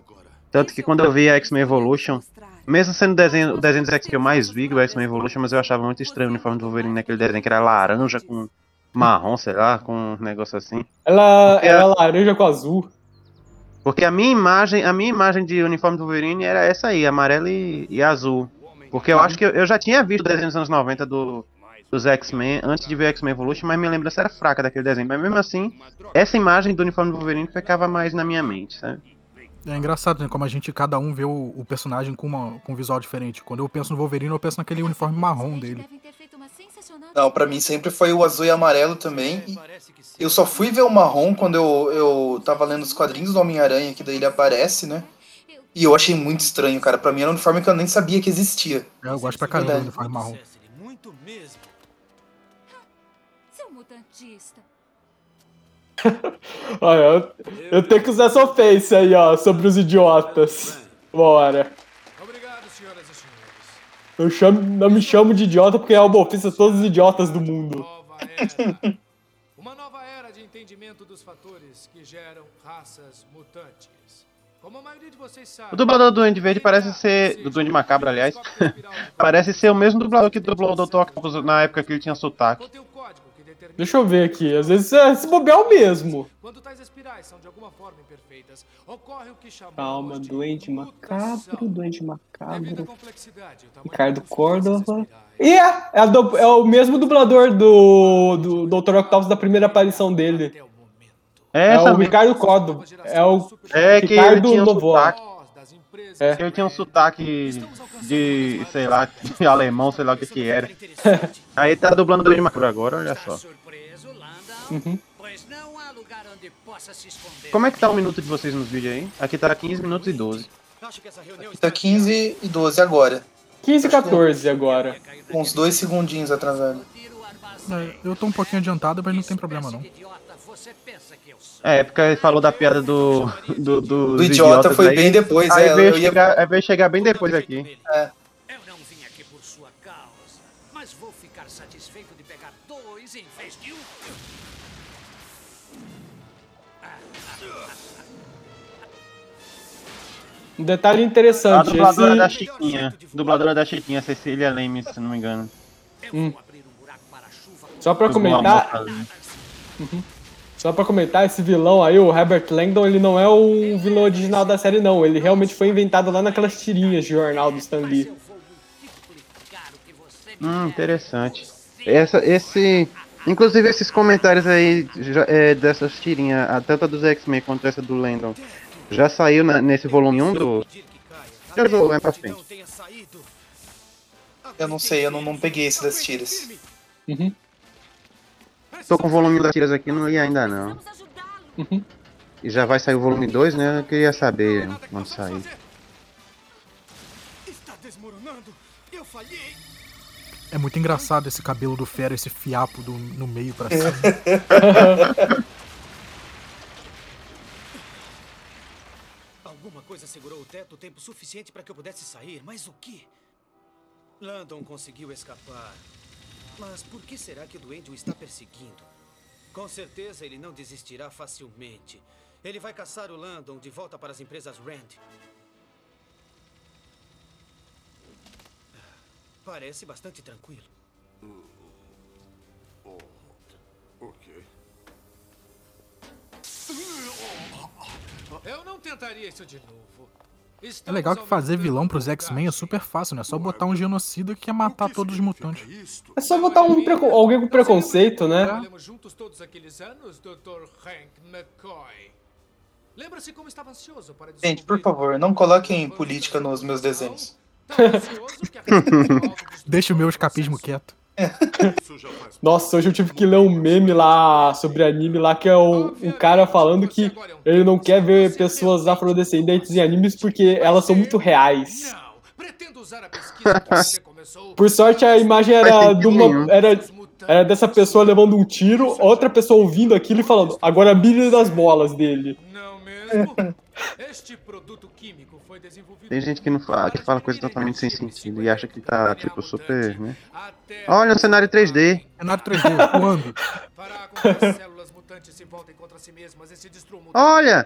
Tanto que quando eu vi a X-Men Evolution, mesmo sendo o desenho, o desenho dos X que eu mais vi, o X-Men Evolution, mas eu achava muito estranho o uniforme do Wolverine naquele desenho, que era laranja com marrom, sei lá, com um negócio assim. Ela Porque era a- laranja com azul. Porque a minha imagem, a minha imagem de uniforme do Wolverine era essa aí, amarelo e, e azul. Porque eu acho que eu, eu já tinha visto o desenho dos anos 90 do, dos X-Men antes de ver X-Men Evolution, mas minha lembrança era fraca daquele desenho. Mas mesmo assim, essa imagem do uniforme do Wolverine ficava mais na minha mente, sabe? É engraçado, né? Como a gente, cada um vê o, o personagem com, uma, com um visual diferente. Quando eu penso no Wolverine, eu penso naquele uniforme marrom dele. Não, pra mim sempre foi o azul e amarelo também. E eu só fui ver o marrom quando eu, eu tava lendo os quadrinhos do Homem-Aranha, que daí ele aparece, né? E eu achei muito estranho, cara. Pra mim era um uniforme que eu nem sabia que existia. É, eu gosto pra caramba do uniforme marrom. Olha, eu, eu tenho que usar essa face aí, ó, sobre os idiotas. Bora. Obrigado, senhoras e senhores. Eu, chamo, não me chamo de idiota porque é uma ofensa a todos os idiotas do mundo. Uma nova era de entendimento dos fatores que geram raças mutantes. Como a maioria de vocês sabe. O dublador do Duende Verde parece ser. Do Duende Macabro, aliás. parece ser o mesmo dublador que dublou o Dr. Octopus na época que ele tinha sotaque. Contém o código que determina Deixa eu ver aqui, às vezes é se bobear o mesmo. quando tais espirais são de alguma forma imperfeitas, ocorre o que chamamos Calma, de doente macabro, doente macabro. Ricardo Córdova. E é, é, a do- é o mesmo dublador do, do Dr. Octopus da primeira aparição dele. É, É o mesmo. Ricardo Córdova. É o É que Ricardo um Novoa. É. Ele tinha um sotaque de, sei lá, de alemão, sei lá o que que era. Aí tá dublando o Duende Macabro agora, olha só. Uhum. Pois não há lugar onde possa se esconder. Como é que tá o minuto de vocês nos vídeos aí? Aqui tá 15 minutos e 12. Acho que essa reunião Tá 15 e 12 agora. 15 e 14 agora. Com uns dois segundinhos atrasado. É, eu tô um pouquinho adiantado, mas não tem problema não. É, porque ele falou da piada do. Do, do, Do idiota foi bem depois, aí é, veio, eu ia- chegar, aí veio chegar bem depois aqui. Eu não vim aqui por sua ficar satisfeito de pegar dois em vez de um? Um detalhe A interessante. dubladora da esse... Chiquinha. Dubladora da Chiquinha, Cecília Lemes, se não me engano. Hum. Só pra comentar. Uhum. Só pra comentar, esse vilão aí, o Herbert Langdon, ele não é o vilão original da série, não. Ele realmente foi inventado lá naquelas tirinhas de jornal do Stan Lee. Hum, interessante. Essa, esse, inclusive esses comentários aí é, dessas tirinhas, a- tanto a dos X-Men quanto essa do Landon, já saiu na- nesse volume 1 do. Já vou lá pra frente. Eu não sei, eu não, não peguei esse das tiras. Uhum. Tô com o volume 1 das tiras aqui, não li ainda não. Uhum. E já vai sair o volume 2, né? Eu queria saber quando sair. Está desmoronando. Eu falhei. É muito engraçado esse cabelo do Fera, esse fiapo do, no meio pra cima. Alguma coisa segurou o teto o tempo suficiente para que eu pudesse sair, mas o que? Landon conseguiu escapar. Mas por que será que o Duende o está perseguindo? Com certeza ele não desistirá facilmente. Ele vai caçar o Landon de volta para as empresas Rand. Parece bastante tranquilo. Ok. Eu não tentaria isso de novo. É legal que fazer vilão pros X-Men é super fácil, né? É só botar um genocida que quer matar todos os mutantes. É só botar um preco- alguém com preconceito, né? Trabalhamos juntos todos aqueles anos, Dr. Hank McCoy. Lembra-se como estava ansioso para Gente, por favor, não coloquem política nos meus desenhos. Deixa o meu escapismo quieto. Nossa, hoje eu tive que ler um meme lá sobre anime lá que é o, um cara falando que ele não quer ver pessoas afrodescendentes em animes porque elas são muito reais. Por sorte a imagem era de uma era, era dessa pessoa levando um tiro, outra pessoa ouvindo aquilo e falando: "Agora mire das bolas dele". Não mesmo? Este produto químico Tem gente que não fala, que fala coisa totalmente sem sentido e acha que tá, tipo, super, né? Olha o cenário 3D. Cenário 3D, voando. parar com que as células mutantes se voltem contra si mesmas e se destruam Olha!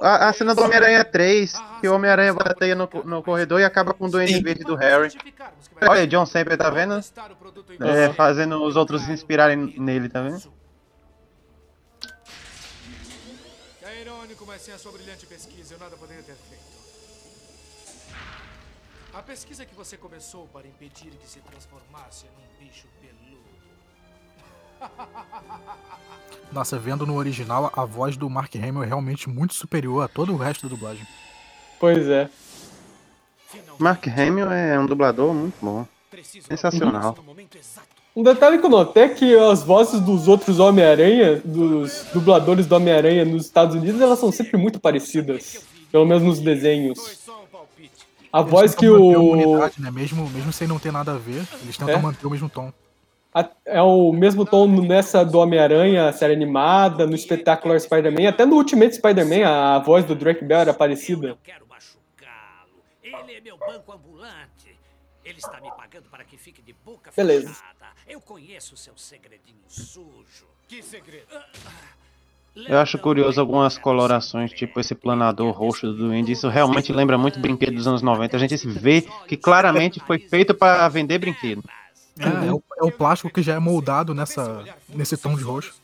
A, a cena do Homem-Aranha 3, que o Homem-Aranha bateia no, no corredor e acaba com o Duende Verde do Harry. Olha John sempre tá vendo? É, fazendo os outros se inspirarem nele, tá vendo? É irônico, mas sem a sua brilhante pesquisa eu nada poderia ter feito. A pesquisa que você começou para impedir que se transformasse num bicho peludo. Nossa, vendo no original, a voz do Mark Hamill é realmente muito superior a todo o resto da dublagem. Pois é. Mark Hamill é um dublador muito bom. Sensacional. Um detalhe que eu notei é que as vozes dos outros Homem-Aranha, dos dubladores do Homem-Aranha nos Estados Unidos, elas são sempre muito parecidas. Pelo menos nos desenhos. A Eles voz que o. unidade, né? mesmo, mesmo sem não ter nada a ver, eles tentam É? manter o mesmo tom. a- É o mesmo tom nessa do Homem-Aranha, série animada, no espetacular Spider-Man, até no Ultimate Spider-Man, a voz do Drake Bell era parecida. Ele é meu banco ambulante. Ele está me pagando para que fique de boca Beleza. fechada. Eu conheço seu segredinho sujo. Que segredo? Eu acho curioso algumas colorações, tipo esse planador roxo do Duende. Isso realmente lembra muito brinquedo dos anos 90. A gente vê que claramente foi feito para vender brinquedo. É, é o, é o plástico que já é moldado nessa, nesse tom de roxo.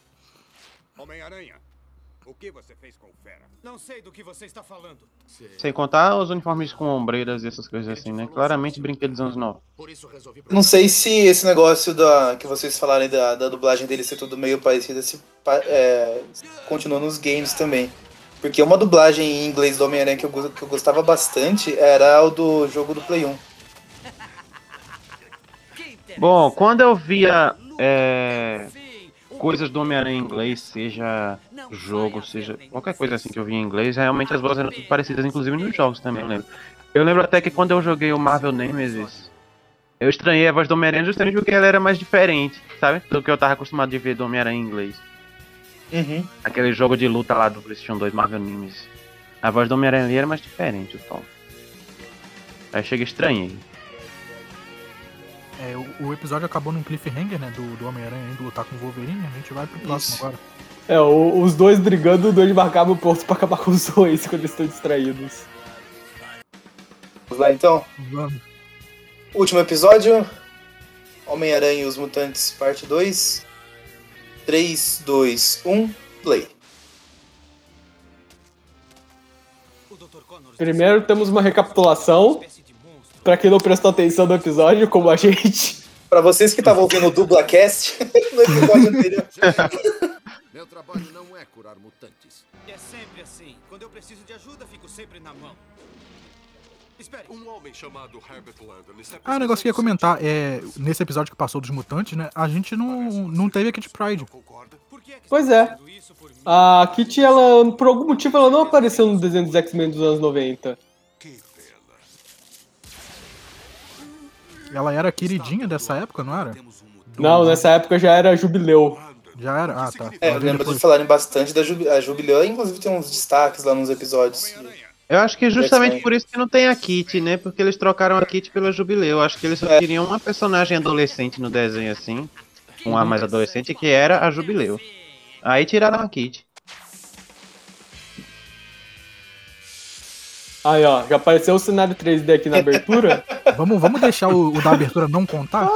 Homem-Aranha, o que você fez com o Fera? Não sei do que você está falando. Sem contar os uniformes com ombreiras e essas coisas assim, né? Claramente brinquedo dos anos 90. Não sei se esse negócio da, que vocês falaram aí da, da dublagem dele ser tudo meio parecido se é, continua nos games também. Porque uma dublagem em inglês do Homem-Aranha que, que eu gostava bastante era o do jogo do Play 1. Bom, quando eu via é, coisas do Homem-Aranha em inglês, seja jogo, seja qualquer coisa assim que eu via em inglês, realmente as vozes eram tudo parecidas, inclusive nos jogos também, eu lembro. Eu lembro até que quando eu joguei o Marvel Nemesis, eu estranhei a voz do Homem-Aranha justamente porque ela era mais diferente, sabe? Do que eu tava acostumado de ver do Homem-Aranha em inglês. Uhum. Aquele jogo de luta lá do PlayStation 2, Marvel Nemesis. A voz do Homem-Aranha ali era mais diferente, o tom. Aí chega estranhei. É, o, o episódio acabou num cliffhanger, né? Do, do Homem-Aranha indo lutar com o Wolverine. A gente vai pro próximo Isso. agora. É, o- os dois brigando, o dois marcavam o ponto pra acabar com os dois quando eles estão distraídos. Vamos lá então. Vamos. Último episódio. Homem-Aranha e os Mutantes, parte 2. 3, 2, 1, play. Primeiro temos uma recapitulação. Pra quem não prestou atenção no episódio, como a gente. Pra vocês que estavam ouvindo o Dublacast no episódio anterior. Meu trabalho não é curar mutantes. É sempre assim. Quando eu preciso de ajuda, fico sempre na mão. Espere. Um homem chamado Herbert Landon está Ah, o negócio que eu ia comentar é. Nesse episódio que passou dos mutantes, né? A gente não, não teve a Kid Pride. Pois é. A Kitty, ela, por algum motivo, ela não apareceu no desenho dos X-Men dos anos 90. Ela era queridinha dessa época, não era? Não, nessa época já era jubileu. Já era? Ah, tá. É, eu lembro depois. de falarem bastante da Jubi a Jubileu, inclusive tem uns destaques lá nos episódios. Eu acho que é justamente por isso que não tem a Kitty, né? Porque eles trocaram a Kitty pela Jubileu. Eu acho que eles só É. queriam uma personagem adolescente no desenho assim. Um ar mais adolescente, que era a Jubileu. Aí tiraram a Kitty. Aí, ó, já apareceu o cenário 3D aqui na abertura. Vamos, vamos deixar o, o da abertura não contar?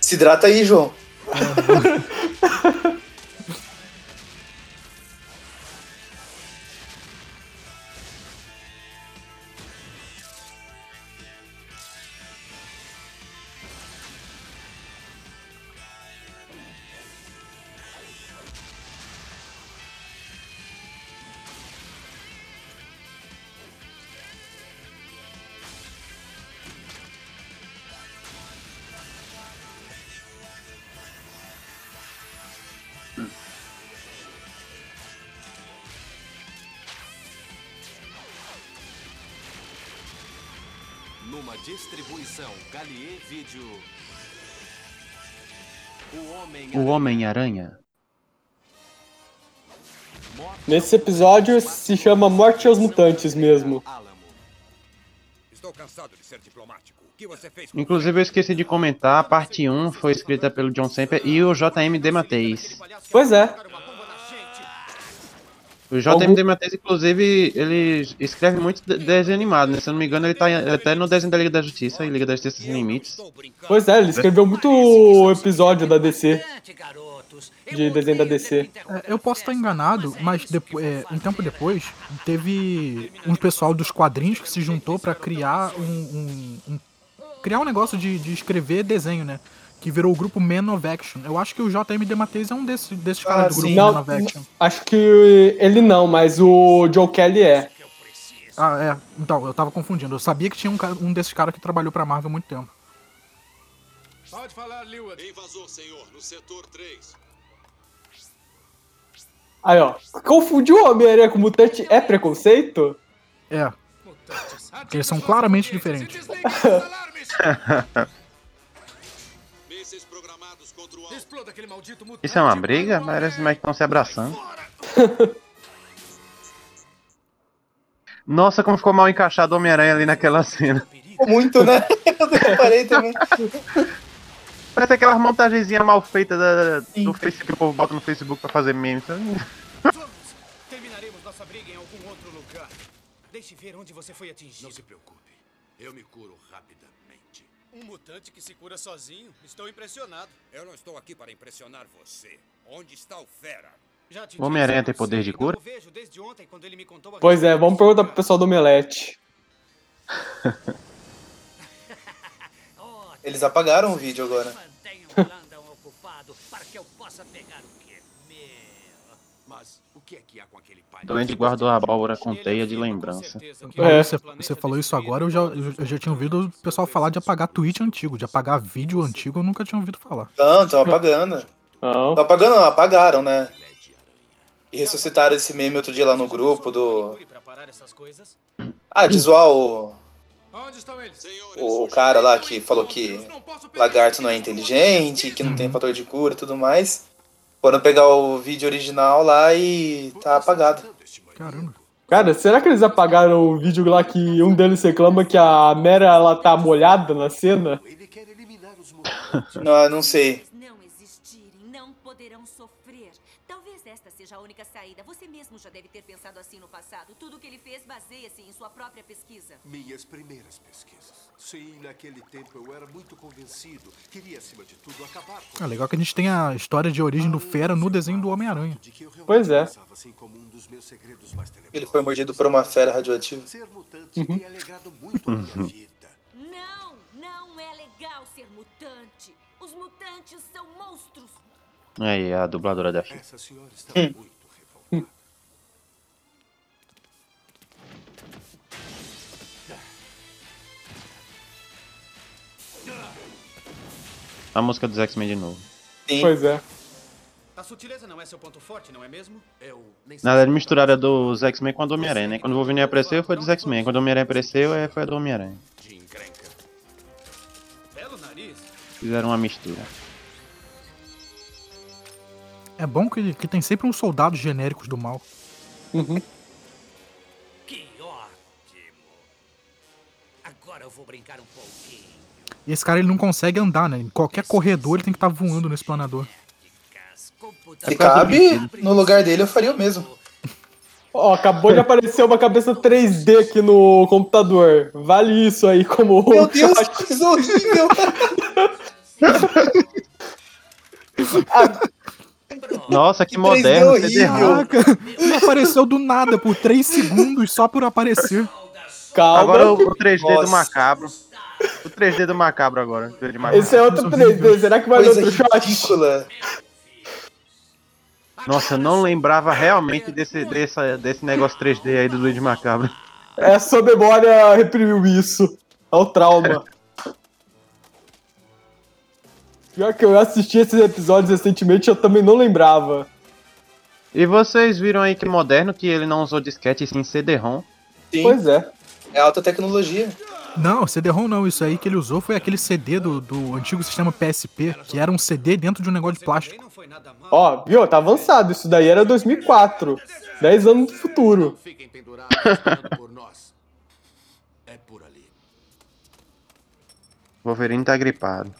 Se hidrata aí, João. distribuição Galier Vídeo. O Homem O Homem-Aranha. Nesse episódio se chama Morte aos Mutantes mesmo. Inclusive eu esqueci de comentar, a parte 1 foi escrita pelo John Semper e o JM Dematteis. Pois é. O JM Algum- Dematteis, inclusive, ele escreve muito de- desenho animado, né? Se eu não me engano, ele tá até no desenho da Liga da Justiça e Liga da Justiça Sem Limites. Pois é, ele escreveu muito episódio da DC. De desenho da DC. É, eu posso estar enganado, mas depo- é, um tempo depois teve um pessoal dos quadrinhos que se juntou pra criar um, um- um- criar um negócio de, de escrever desenho, né? Que virou o grupo Man of Action. Eu acho que o JM Dematteis é um desses, desses caras do grupo Não, Man of Action. acho que ele não, mas o Joe Kelly é. Ah, é. Então, eu tava confundindo. Eu sabia que tinha um, cara- um desses caras que trabalhou pra Marvel há muito tempo. Pode falar, Lewis. Invasor, senhor, no setor 3. Aí, ó. Confundiu o Homem-Aranha com mutante é preconceito? É. Porque eles são claramente diferentes. Isso é uma briga? Parece mais que estão se abraçando. Nossa, como ficou mal encaixado o Homem-Aranha ali naquela cena. Muito, né? Eu reparei também. Parece aquelas montagenzinhas mal feitas da- do Facebook que o povo bota no Facebook pra fazer meme. sabe? Terminaremos nossa briga em algum outro lugar. Deixe ver onde você foi atingido. Não se preocupe. Eu me curo rapidamente. Um mutante que se cura sozinho? Estou impressionado. Eu não estou aqui para impressionar você. Onde está o Fera? Já te O Homem-Aranha tem poder de cura? Eu vejo desde ontem quando ele me contou a Pois é, vamos perguntar pro pessoal do Omelete. Eles apagaram o vídeo agora. Que é que há com aquele pai? Doente guardou a abóbora com teia de lembrança. É. Você, você falou isso agora, eu já, eu já tinha ouvido o pessoal falar de apagar tweet antigo, de apagar vídeo antigo, eu nunca tinha ouvido falar. Não, estão apagando. Não. Apagando, não, apagaram, né? E ressuscitaram esse meme outro dia lá no grupo do. Ah, de zoar o, Onde estão eles? o, o cara lá que falou que lagarto não é inteligente, que não tem fator de cura e tudo mais. Foram pegar o vídeo original lá e tá apagado. Caramba. Cara, será que eles apagaram o vídeo lá que um deles reclama que a Mera ela tá molhada na cena? Não, não sei. Seja a única saída. Você mesmo já deve ter pensado assim no passado. Tudo o que ele fez baseia-se em sua própria pesquisa. Minhas primeiras pesquisas. Sim, naquele tempo eu era muito convencido. Queria, acima de tudo, acabar com É legal que a gente tem a história de origem do Fera no desenho do Homem-Aranha. Pois é. assim. Ele foi mordido por uma fera radioativa. Ser mutante tem alegrado muito a minha vida. Não, não é legal ser mutante. Os mutantes são monstros. Aí, a dubladora da filha. Essa senhora está Hum. muito revoltada. A música dos X-Men de novo. Sim. Pois é. A sutileza não é seu ponto forte, não é mesmo? Eu nem Na verdade, misturaram a dos X-Men com a do Homem-Aranha, né? Quando o Wolverine apareceu, foi dos X-Men. Quando o Homem-Aranha apareceu, é, foi a do Homem-Aranha. Fizeram uma mistura. É bom que, que tem sempre uns soldados genéricos do mal. Uhum. Que ótimo! Agora eu vou brincar um pouquinho. E esse cara ele não consegue andar, né? Em qualquer corredor ele tem que estar voando nesse planador. Se cabe, no lugar dele eu faria o mesmo. Ó, acabou de aparecer uma cabeça 3D aqui no computador. Vale isso aí como. Meu Deus, que coisa horrível! Nossa, que 3D moderno, horrível. Ele apareceu do nada por 3 segundos só por aparecer. Calma. Agora o, o 3D do Nossa. macabro. O 3D do macabro agora. 3D macabro. Esse é outro 3D. Será que vai Coisa outro shot? Nossa, eu não lembrava realmente desse, desse, desse negócio 3D aí do Luigi Macabro. É, sua memória reprimiu isso. É o trauma. Pior que eu assisti esses episódios recentemente eu também não lembrava. E vocês viram aí que moderno que ele não usou disquete sim CD-ROM? Sim, Pois é. é alta tecnologia. Não, CD-ROM não. Isso aí que ele usou foi aquele CD do, do antigo sistema PSP, que era um CD dentro de um negócio de plástico. Ó, viu? Tá avançado. Isso daí era 2004. 10 anos do futuro. Fiquem pendurados esperando por nós. É por ali. Wolverine tá gripado.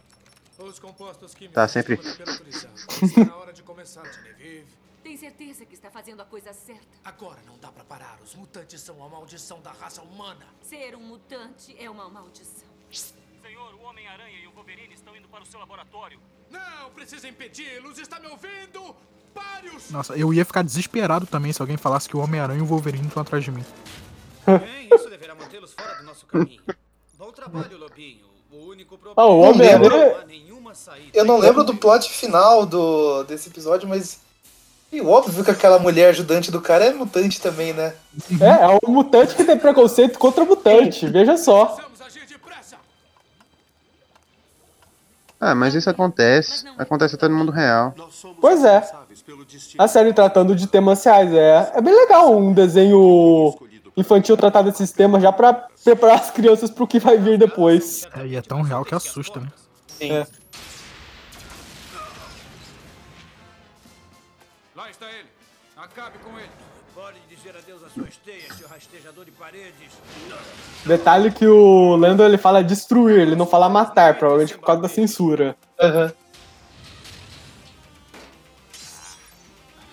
Os compostos químicos Tá sempre- foram caracterizados. Está na hora de começar, Genevieve. Tem certeza que está fazendo a coisa certa? Agora não dá pra parar. Os mutantes são a maldição da raça humana. Ser um mutante é uma maldição. Senhor, o Homem-Aranha e o Wolverine estão indo para o seu laboratório. Não precisa impedi-los. Está me ouvindo? Pare-os! Nossa, eu ia ficar desesperado também se alguém falasse que o Homem-Aranha e o Wolverine estão atrás de mim. Bem, isso deverá mantê-los fora do nosso caminho. Bom trabalho, Lobinho. O único problema Ah, o é que Homem-Aranha- Eu não lembro do plot final do, desse episódio, mas. E óbvio que aquela mulher ajudante do cara é mutante também, né? É, é um mutante que tem preconceito contra mutante. Veja só. Ah, mas isso acontece. Acontece até no mundo real. Pois é. A série tratando de temas reais. É, é bem legal um desenho infantil tratar desses temas já pra preparar as crianças pro que vai vir depois. É, e é tão real que assusta, né? Sim. É. Acabe com ele. Pode dizer adeus às suas teias, seu rastejador de paredes. Detalhe que o Lando ele fala destruir, ele não fala matar, provavelmente por causa da censura. Aham.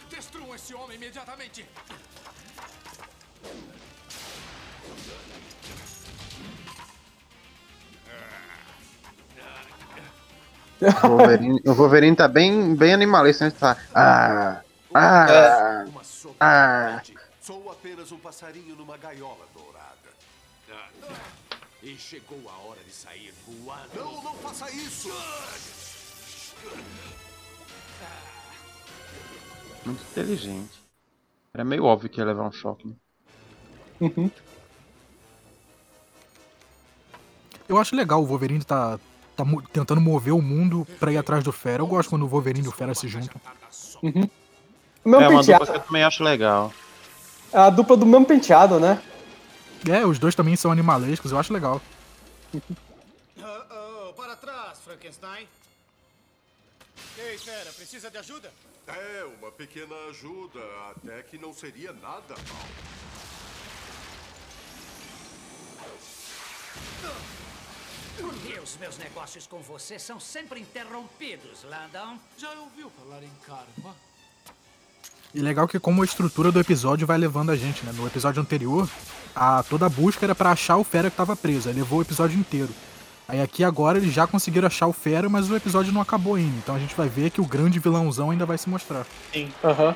Destruam esse homem imediatamente. O Wolverine, o Wolverine tá bem, bem animalista, né? Tá. Ah, ah, sopa ah. Sou apenas um passarinho numa gaiola dourada. E chegou a hora de sair voando. Não, não faça isso! Muito inteligente. Era meio óbvio que ia levar um choque, né? Eu acho legal o Wolverine tá, tá tentando mover o mundo pra ir atrás do Fera. Eu gosto quando o Wolverine e o Fera se juntam. O meu é uma penteado. dupla que eu também acho legal. É a dupla do mesmo penteado, né? É, os dois também são animalescos, eu acho legal. Oh, -oh, para trás, Frankenstein. Ei, fera, precisa de ajuda? É, uma pequena ajuda, até que não seria nada mal. Por Deus, meus negócios com você são sempre interrompidos, Landon. Já ouviu falar em karma? E legal que como a estrutura do episódio vai levando a gente, né? No episódio anterior, a, toda a busca era pra achar o fera que tava preso. Aí levou o episódio inteiro. Aí aqui agora eles já conseguiram achar o fera, mas o episódio não acabou ainda. Então a gente vai ver que o grande vilãozão ainda vai se mostrar. Sim. Aham.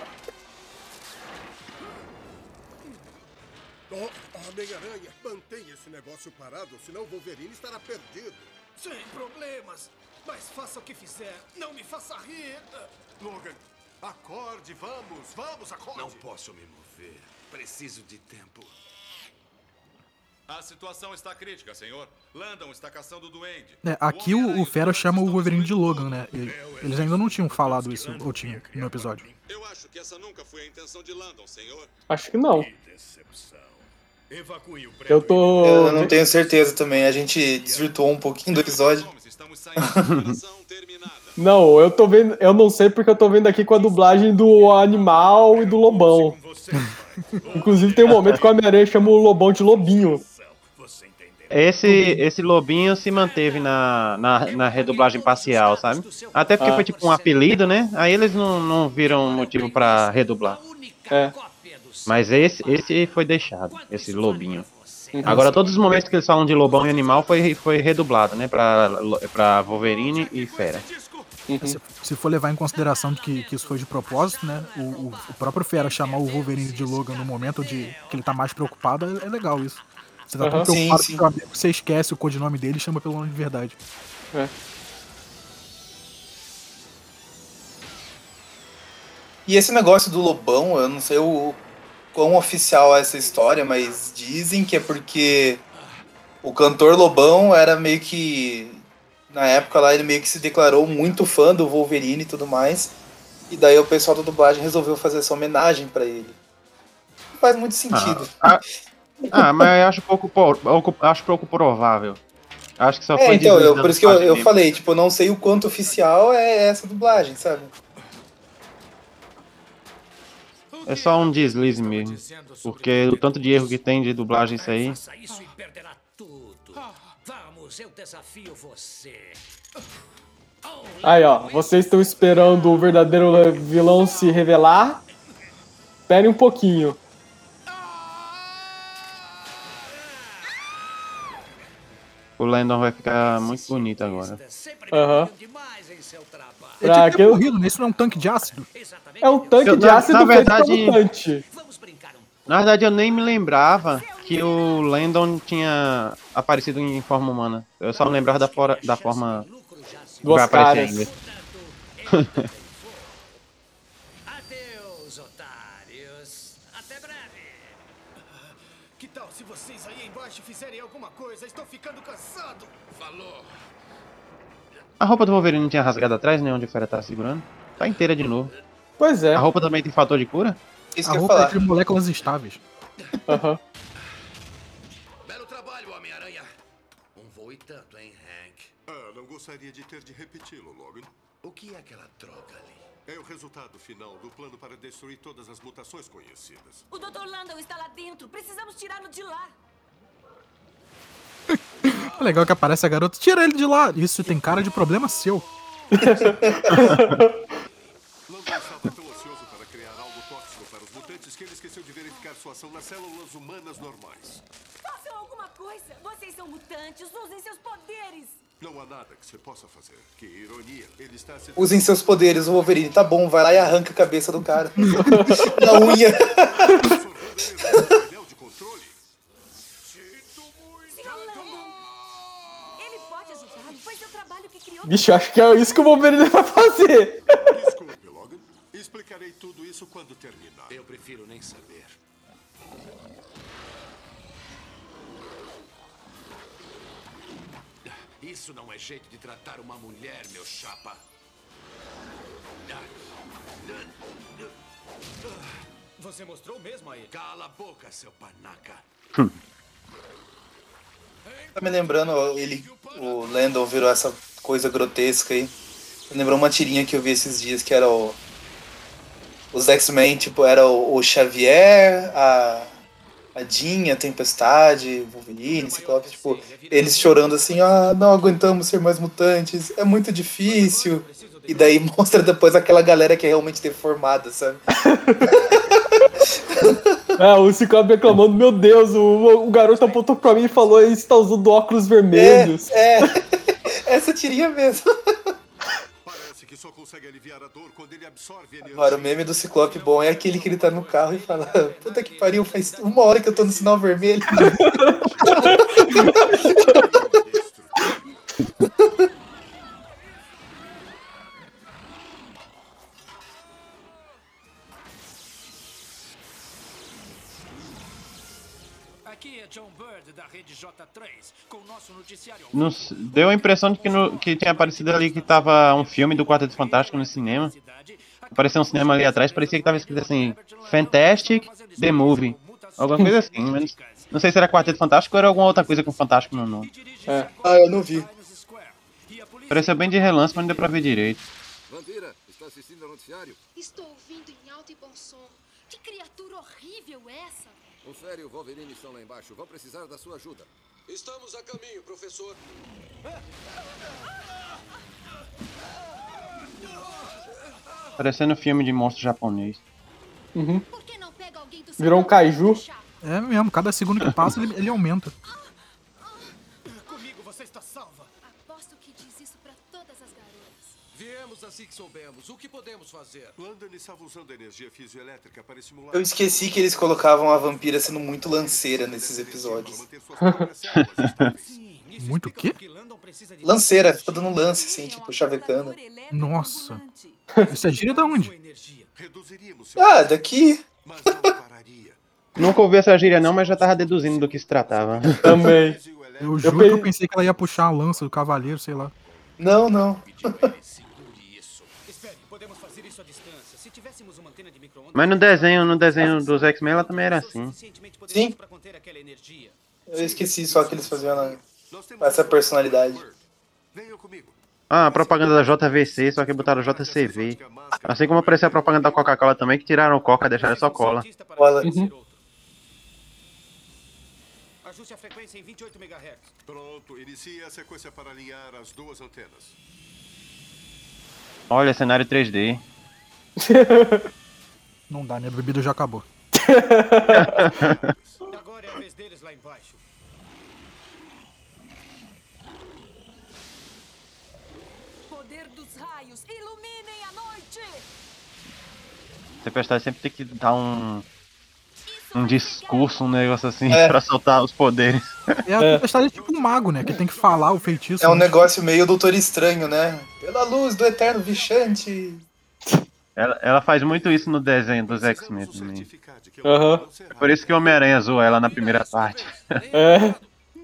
Oh, Homem-Aranha, mantenha esse negócio parado, senão o Wolverine estará perdido. Sem problemas. Mas faça o que fizer, não me faça rir. Logan, acorde, vamos, vamos, acorde. Não posso me mover. Preciso de tempo. A situação está crítica, senhor. Landon está caçando o duende. É, aqui o, o Fera chama o Wolverine de Logan, né? E- Eles ainda não tinham falado isso, ou tinham, no episódio. Eu acho que essa nunca foi a intenção de Landon, senhor. Acho que não. Evacue o Eu tô. Eu não tenho certeza também. A gente desvirtuou um pouquinho do episódio. Não, eu tô vendo. Eu não sei porque eu tô vendo aqui com a dublagem do animal e do lobão. Inclusive tem um momento que o Homem-Aranha chama o lobão de lobinho. Esse, esse lobinho se manteve na, na, na redublagem parcial, sabe? Até porque Ah. foi tipo um apelido, né? Aí eles não, não viram motivo pra redublar. É. Mas esse, esse foi deixado, esse lobinho. Uhum. Agora, todos os momentos que eles falam de lobão e animal foi, foi redublado, né? Pra, pra Wolverine e Fera. Se, se for levar em consideração que, que isso foi de propósito, né? O, o- o próprio Fera chamar o Wolverine de Logan no momento de que ele tá mais preocupado é, é legal isso. Você tá tão Aham. preocupado Sim, com amigo que você esquece o codinome dele e chama pelo nome de verdade. É. E esse negócio do Lobão, eu não sei o quão oficial é essa história, mas dizem que é porque o cantor Lobão era meio que. Na época lá, ele meio que se declarou muito fã do Wolverine e tudo mais. E daí o pessoal da dublagem resolveu fazer essa homenagem pra ele. Não faz muito sentido. Ah, ah, mas eu acho pouco, acho pouco provável. Acho que só é, foi então, eu- por isso que eu, eu falei, tipo, não sei o quanto oficial é essa dublagem, sabe? É só um deslize mesmo. Porque o tanto de erro que tem de dublagem isso aí. Faça isso e perderá tudo. Vamos, eu desafio você. Aí, ó. Vocês estão esperando o verdadeiro vilão se revelar? Espere um pouquinho. O Landon vai ficar muito bonito agora. Aham. Ele Pra que morrido, né? Isso não é um tanque de ácido. É um tanque Eu- de na- ácido na feito verdade- pelo mutante. Na verdade, eu nem me lembrava que o Landon tinha aparecido em forma humana. Eu só me lembrava da, fora, da forma que Duas vai aparecer caras. ainda. Adeus, otários. Até breve. Que tal se vocês aí embaixo fizerem alguma coisa? Estou ficando cansado. A roupa do Wolverine não tinha rasgado atrás, né? Onde o Fera tá segurando. Tá inteira de novo. Pois é. A roupa também tem fator de cura? Isso a que eu roupa é falar. de moléculas estáveis. Aham. Belo trabalho, Homem-Aranha. Um voo e tanto, hein, Hank? Ah, não gostaria de ter de repeti-lo, Logan. O que é aquela droga ali? É o resultado final do plano para destruir todas as mutações conhecidas. O Dr. Landon está lá dentro. Precisamos tirá-lo de lá. É legal que aparece a garota, tira ele de lá. Isso tem cara de problema seu. Landon estava tão ansioso para criar algo tóxico para os mutantes que ele esqueceu de verificar sua ação nas células humanas normais. Façam alguma coisa. Vocês são mutantes. Usem seus poderes. Não há nada que você possa fazer. Que ironia. Ele está se... Usem seus poderes, o Wolverine. Tá bom, vai lá e arranca a cabeça do cara. Na unha. painel de controle. Senhor Landon. Ele pode seu trabalho que criou. Bicho, acho que é isso que o Wolverine vai fazer. Desculpe, Logan. Explicarei tudo isso quando terminar. Eu prefiro nem saber. Isso não é jeito de tratar uma mulher, meu chapa. Você mostrou mesmo a ele. Cala a boca, seu panaca. Tá me lembrando, ele, o Landon virou essa coisa grotesca aí. Me lembrou uma tirinha que eu vi esses dias, que era o. Os X-Men, tipo, era o, o Xavier, a. a a Tempestade, Wolverine, Ciclope, tipo, eles chorando assim, ah, não aguentamos ser mais mutantes, é muito difícil. E daí mostra depois aquela galera que é realmente deformada, sabe? É, o Ciclope reclamando, meu Deus, o, o garoto apontou pra mim e falou, ele está usando óculos vermelhos. É, é. essa tirinha mesmo. Parece que só consegue aliviar a dor quando ele absorve energia. Agora, o meme do Ciclope bom é aquele que ele tá no carro e fala: Puta que pariu, faz uma hora que eu tô no sinal vermelho. s- deu a impressão de que, no- que tinha aparecido ali que tava um filme do Quarteto Fantástico no cinema. Apareceu um cinema ali atrás, parecia que tava escrito assim, Fantastic The Movie. Alguma coisa assim, mas não sei se era Quarteto Fantástico ou era alguma outra coisa com Fantástico no nome. É. Ah, eu não vi. Pareceu bem de relance, mas não deu pra ver direito. Vampira, está assistindo ao noticiário? Estou ouvindo em alto e bom som. Que criatura horrível essa! O Fera e o Wolverine estão lá embaixo. Vão precisar da sua ajuda. Estamos a caminho, professor. Parecendo filme de monstro japonês. Uhum. Virou um kaiju. É mesmo, cada segundo que passa ele, ele aumenta. Assim que soubemos. O que podemos fazer? London estava usando energia fisioelétrica para estimular. Eu esqueci que eles colocavam a vampira sendo muito lanceira nesses episódios. Muito o quê? Lanceira, fica dando lance, assim, tipo, chavecando. Nossa. Isso é gíria da onde? Ah, daqui. Nunca ouvi essa gíria não, mas já tava deduzindo do que se tratava. Também. Eu juro que eu pensei que ela ia puxar a lança do cavaleiro, sei lá. Não, não. Mas no desenho, no desenho dos X-Men ela também era assim. Sim. Eu esqueci só que eles faziam na- essa personalidade. Ah, a propaganda da JVC, só que botaram JCV. Assim como apareceu a propaganda da Coca-Cola também, que tiraram o Coca e deixaram só cola. Cola. Ajuste a frequência em 28 MHz. Pronto, inicie a sequência para alinhar as duas antenas. Olha, cenário 3D. Não dá, né? A bebida já acabou. Agora é a vez deles lá embaixo. Poder dos raios, iluminem a noite! Tempestade sempre tem que dar um. Um discurso, um negócio assim, É. pra soltar os poderes. É, a tempestade é tipo um mago, né? Que tem que falar o feitiço. É um né? negócio meio doutor estranho, né? Pela luz do eterno Vichante. Ela, ela faz muito isso no desenho dos X-Men também. Aham. É por isso que o Homem-Aranha zoou ela na primeira parte. É.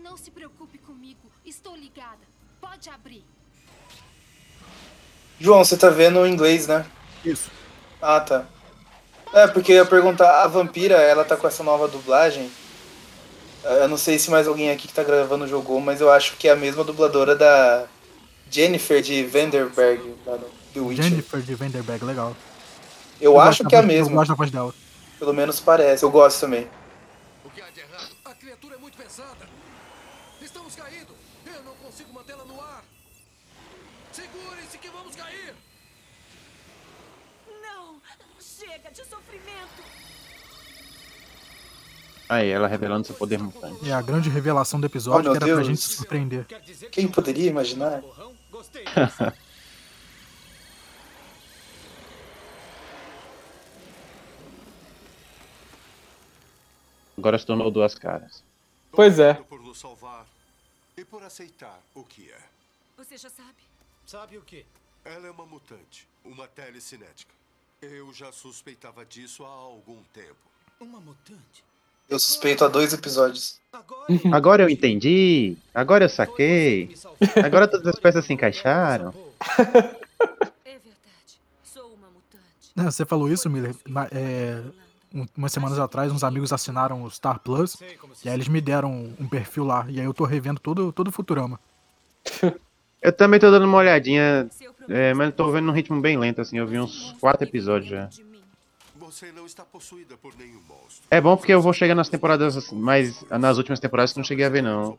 Não se preocupe comigo. Estou ligada. Pode abrir. João, você tá vendo o inglês, né? Isso. Ah, tá. É, porque eu ia perguntar, a vampira, ela tá com essa nova dublagem. Eu não sei se mais alguém aqui que tá gravando jogou, mas eu acho que é a mesma dubladora da Jennifer de Vanderberg, lá no The Witcher. Jennifer de Vanderberg, legal. Eu gosto acho que é a voz- Eu mesma. gosto da voz dela. Pelo menos parece, eu gosto também. O que há de errado? A criatura é muito pesada. Estamos caindo. Eu não consigo mantê-la no ar. Segurem-se que vamos cair. Não! Chega de sofrimento! Aí, ela revelando seu poder mutante. É a grande revelação do episódio, Oh, que era pra Deus. gente se surpreender. Quem poderia imaginar? Agora se tornou duas caras. Pois é. Por nos salvar e por aceitar o que é. Você já sabe? Sabe o que? Ela é uma mutante, uma telecinética. Eu já suspeitava disso há algum tempo. Uma mutante? Eu suspeito há dois episódios. Agora eu entendi. Agora eu saquei. Agora todas as peças se encaixaram. É verdade. Sou uma mutante. É, Você falou isso, Miller. Na- é, um- umas semanas atrás, uns amigos assinaram o Star Plus. E aí eles me deram um perfil lá. E aí eu tô revendo todo, todo o Futurama. Eu também tô dando uma olhadinha, é, mas eu tô vendo num ritmo bem lento, assim. Eu vi uns quatro episódios já. Você não está possuída por nenhum monstro. É bom porque eu vou chegar nas temporadas mais. Nas últimas temporadas que eu não cheguei a ver, não.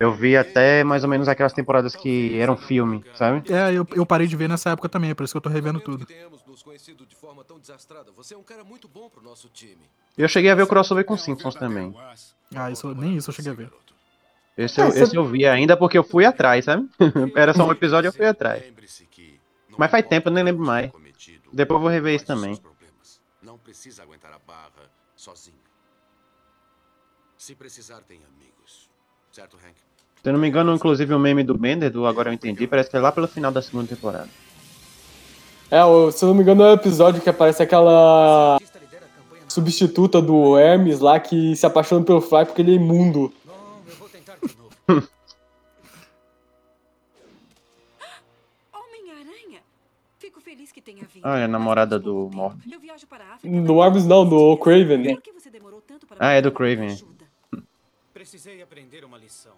Eu vi até mais ou menos aquelas temporadas que eram filme, sabe? É, eu, eu parei de ver nessa época também, é por isso que eu tô revendo tudo. Temos nos conhecido de forma tão desastrada. Você é um cara muito bom pro nosso time. Eu cheguei a ver o crossover com Simpsons também. Ah, isso, nem isso eu cheguei a ver. Esse eu, esse eu vi ainda porque eu fui atrás, sabe? Era só um episódio e eu fui atrás. Mas faz tempo, eu nem lembro mais. Depois eu vou rever isso também. Não precisa aguentar a barra sozinho. Se precisar, tem amigos. Certo, Hank? Se eu não me engano, inclusive o meme do Bender, do Agora Eu Entendi, parece que é lá pelo final da segunda temporada. É, se eu não me engano, é o episódio que aparece aquela substituta do Hermes lá que se apaixona pelo Fly porque ele é imundo. Homem-Aranha? feliz que tenha vindo. Ah, é a namorada do Morbius. Eu viajo para a África. Do Morbius não, do Craven. Ah, é do Craven. Precisei aprender uma lição.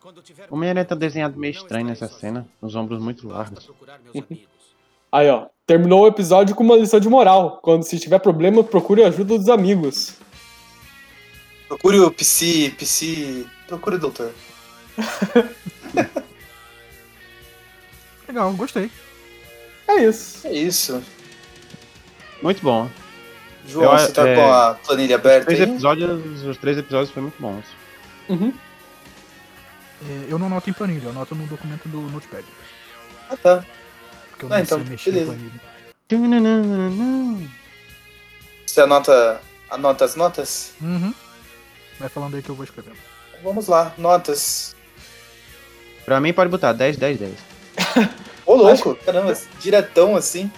Quando tiver O Homem-Aranha tá desenhado meio estranho nessa cena, os ombros muito largos. Aí, ó. Terminou o episódio com uma lição de moral. Quando se tiver problema, procure a ajuda dos amigos. Procure o PC, PC. Procure o doutor. Legal, gostei. É isso. É isso. Muito bom. João, Eu, você tá é, com a planilha aberta Os três, aí? episódios, os três episódios foram muito bons. É, eu não anoto em planilha, eu anoto no documento do Notepad. Ah, tá. Porque eu Ah, não então, sei mexer beleza. em planilha. Você anota, anota as notas? Uhum. Vai falando aí que eu vou escrevendo. Vamos lá, notas. Pra mim pode botar 10, 10, 10. Ô, louco, caramba, diretão assim.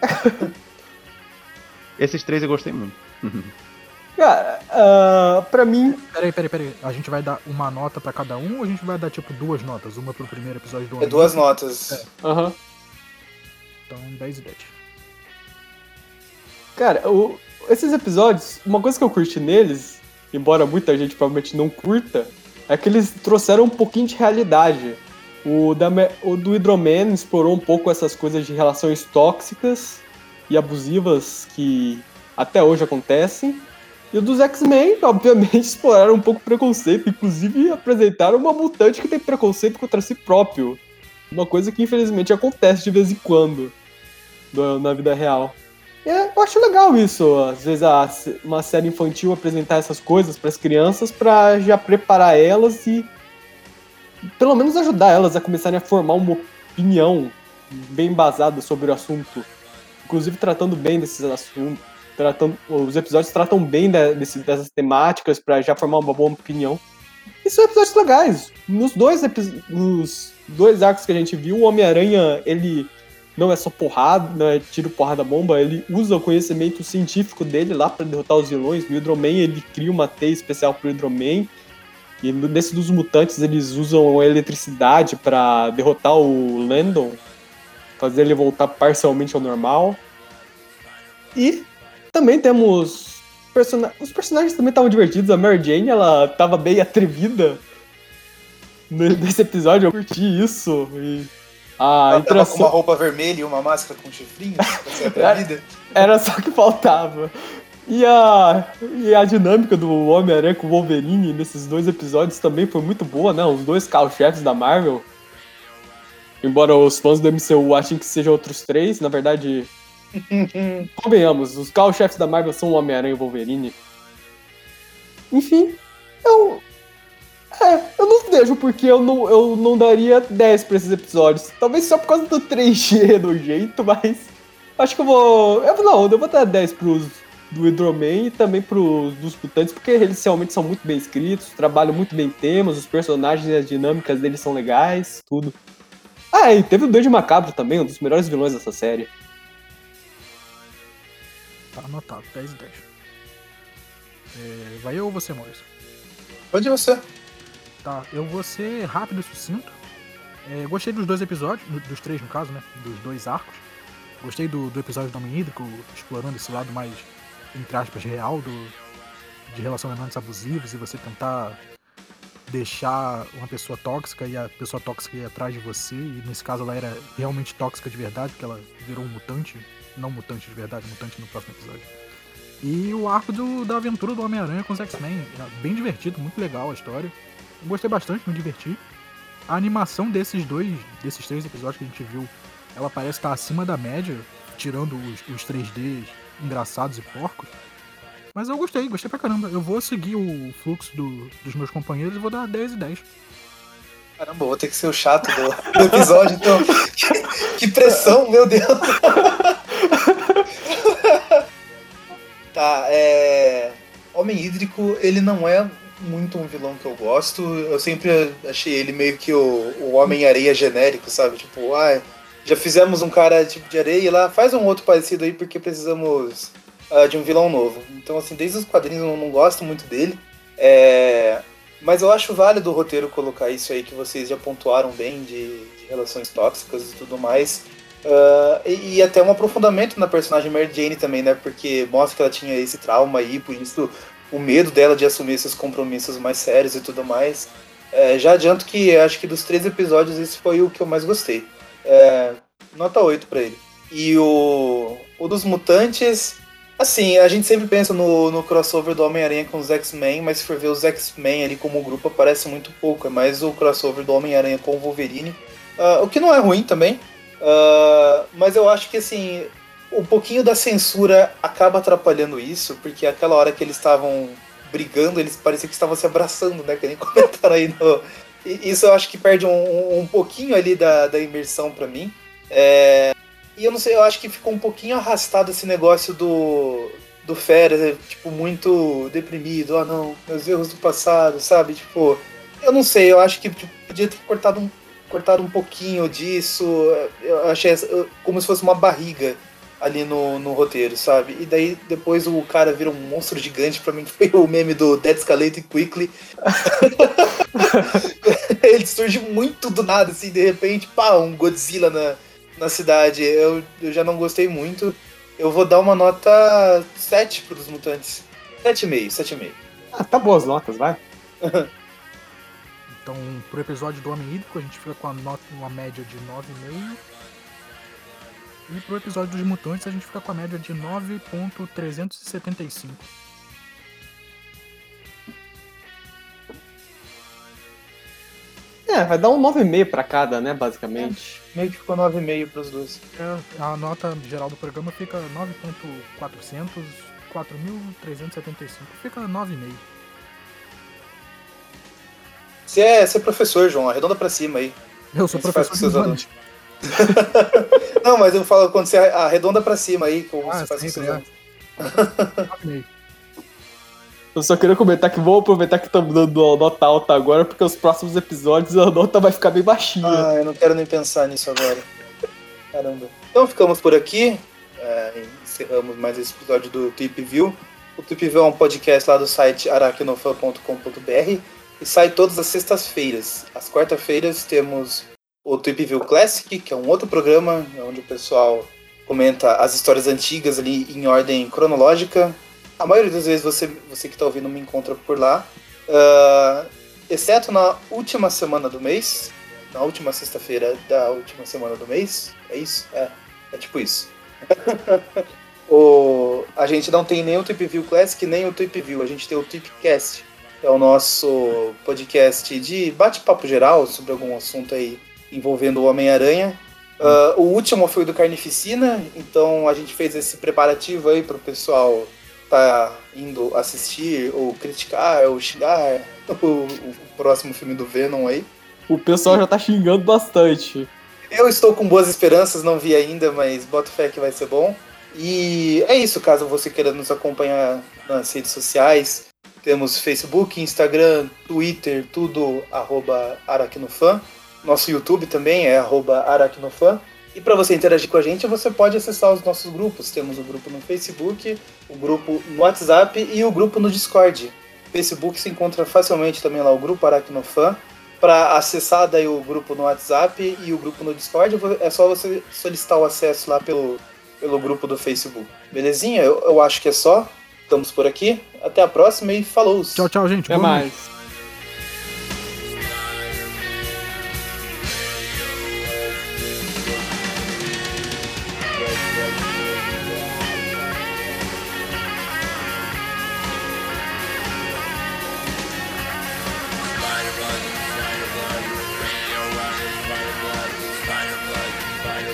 Esses três eu gostei muito. Cara, ah, pra mim. Peraí, peraí, peraí. A gente vai dar uma nota pra cada um ou a gente vai dar tipo duas notas? Uma pro primeiro episódio do É duas notas. É. Aham. Então 10 e 10. Cara, o- esses episódios, uma coisa que eu curti neles, embora muita gente provavelmente não curta, é que eles trouxeram um pouquinho de realidade. O, da, o do Hydroman explorou um pouco essas coisas de relações tóxicas e abusivas que até hoje acontecem. E dos X-Men, obviamente, exploraram um pouco o preconceito, inclusive apresentaram uma mutante que tem preconceito contra si próprio. Uma coisa que infelizmente acontece de vez em quando do- na vida real. E é, eu acho legal isso, às vezes uma série infantil apresentar essas coisas para as crianças para já preparar elas e pelo menos ajudar elas a começarem a formar uma opinião bem embasada sobre o assunto. Inclusive tratando bem desses assuntos, tratando os episódios tratam bem de- desse- dessas temáticas para já formar uma boa opinião. E são episódios legais. Nos dois, nos dois arcos que a gente viu, o Homem-Aranha, ele não é só porrada, não é tiro, porrada, bomba, ele usa o conhecimento científico dele lá para derrotar os vilões. No Hydro-Man, ele cria uma teia especial pro Hydro-Man. E nesse dos mutantes, eles usam a eletricidade para derrotar o Landon, fazer ele voltar parcialmente ao normal. E também temos persona- os personagens também estavam divertidos. A Mary Jane, ela tava bem atrevida ne- nesse episódio. Eu curti isso. E a Ela tava com interação uma roupa vermelha e uma máscara com ser atrevida. era só o que faltava. E a, e a dinâmica do Homem-Aranha com o Wolverine nesses dois episódios também foi muito boa, né? Os dois carro-chefes da Marvel. Embora os fãs do MCU achem que sejam outros três, na verdade, convenhamos, os carro-chefes da Marvel são o Homem-Aranha e o Wolverine. Enfim, eu. É, eu não vejo porque eu não, eu não daria 10 pra esses episódios. Talvez só por causa do 3G do jeito, mas. Acho que eu vou. Eu, não, eu vou dar 10 pros do Hydroman e também pros dos mutantes, porque eles realmente são muito bem escritos, trabalham muito bem temas, os personagens e as dinâmicas deles são legais, tudo. Ah, e teve o Duende Macabro também, um dos melhores vilões dessa série. Tá anotado, 10 e 10. É, vai eu ou você, Maurício? Pode você. Tá, eu vou ser rápido e sucinto. É, gostei dos dois episódios, do- dos três no caso, né? Dos dois arcos. Gostei do, do episódio do Homem Hídrico, explorando esse lado mais, entre aspas, real do, de relacionamentos abusivos e você tentar deixar uma pessoa tóxica e a pessoa tóxica ir atrás de você. E nesse caso ela era realmente tóxica de verdade, porque ela virou um mutante. Não mutante de verdade, mutante no próximo episódio. E o arco do, da aventura do Homem-Aranha com os X-Men. É bem divertido, muito legal a história. Gostei bastante, me diverti. A animação desses dois, desses três episódios que a gente viu, ela parece estar acima da média, tirando os, os 3Ds engraçados e porcos. Mas eu gostei, gostei pra caramba. Eu vou seguir o fluxo do, dos meus companheiros e vou dar 10 e 10. Caramba, vou ter que ser o chato do, do episódio, então. que, que pressão, meu Deus! tá, é. Homem Hídrico, ele não é muito um vilão que eu gosto. Eu sempre achei ele meio que o, o Homem-Areia genérico, sabe? Tipo, ah, já fizemos um cara tipo de areia lá, faz um outro parecido aí porque precisamos uh, de um vilão novo. Então, assim, desde os quadrinhos eu não, gosto muito dele. É... Mas eu acho válido o roteiro colocar isso aí que vocês já pontuaram bem de, de relações tóxicas e tudo mais. Uh, e, e, até um aprofundamento na personagem Mary Jane também, né? Porque mostra que ela tinha esse trauma aí, por isso o medo dela de assumir esses compromissos mais sérios e tudo mais. É, já adianto que acho que dos três episódios esse foi o que eu mais gostei. É, nota 8 para ele. E o, o dos mutantes, assim, a gente sempre pensa no, no crossover do Homem-Aranha com os X-Men, mas se for ver os X-Men ali como grupo aparece muito pouco. É mais o crossover do Homem-Aranha com o Wolverine. Uh, o que não é ruim também. Uh, mas eu acho que assim, um pouquinho da censura acaba atrapalhando isso, porque aquela hora que eles estavam brigando, eles pareciam que estavam se abraçando, né? Que nem comentaram aí no. Isso eu acho que perde um, um pouquinho ali da, da imersão para mim. É... E eu não sei, eu acho que ficou um pouquinho arrastado esse negócio do, do Fera, né, tipo, muito deprimido. Ah, não, meus erros do passado, sabe? Tipo, eu não sei, eu acho que tipo, podia ter cortado um, cortado um pouquinho disso. Eu achei como se fosse uma barriga ali no, no roteiro, sabe? E daí depois o cara vira um monstro gigante, pra mim foi o meme do Dead Escalate Quickly. Ele surge muito do nada, assim, de repente, pá, um Godzilla na, na cidade. Eu, eu já não gostei muito. Eu vou dar uma nota 7 pro dos mutantes. 7,5, 7,5. Ah, tá boas notas, vai. então, pro episódio do Homem Hídrico, a gente fica com a nota, uma média de 9,5. E pro episódio dos mutantes a gente fica com a média de 9.375. É, vai dar um 9,5 para cada, né, basicamente. É, meio que ficou 9,5 para os dois. É, a nota geral do programa fica 9.400, 4.375. Fica 9,5. Você é, você é professor, João, arredonda para cima aí. Eu sou professor de Não, mas eu falo quando você arredonda pra cima aí, como ah, você faz sempre, é. Eu só queria comentar que vou aproveitar que estamos dando nota alta agora, porque os próximos episódios a nota vai ficar bem baixinha. Ah, eu não quero nem pensar nisso agora. Caramba. Então ficamos por aqui. É, encerramos mais esse episódio do Tip View. O Tip View é um podcast lá do site aracnofan.com.br e sai todas as sextas-feiras. Às quarta-feiras temos o Trip View Classic, que é um outro programa onde o pessoal comenta as histórias antigas ali em ordem cronológica. A maioria das vezes você, você que está ouvindo me encontra por lá. Uh, exceto na última semana do mês, na última sexta-feira da última semana do mês. É isso? É, é tipo isso. o, a gente não tem nem o Trip View Classic, nem o Trip View. A gente tem o Tripcast, é o nosso podcast de bate-papo geral sobre algum assunto aí envolvendo o Homem-Aranha. Uh, o último foi o do Carnificina, então a gente fez esse preparativo aí para o pessoal tá indo assistir ou criticar ou xingar o, o, próximo filme do Venom aí. O pessoal já tá xingando bastante. Eu estou com boas esperanças, não vi ainda, mas boto fé que vai ser bom. E é isso, caso você queira nos acompanhar nas redes sociais, temos Facebook, Instagram, Twitter, tudo arroba Aracnofan. Nosso YouTube também é aracnofan. E para você interagir com a gente, você pode acessar os nossos grupos. Temos o grupo no Facebook, o grupo no WhatsApp e o grupo no Discord. Facebook se encontra facilmente também lá o grupo Aracnofan. Para acessar daí o grupo no WhatsApp e o grupo no Discord, é só você solicitar o acesso lá pelo, pelo grupo do Facebook. Belezinha? Eu, eu acho que é só. Estamos por aqui. Até a próxima e falou! Tchau, tchau, gente. Até mais.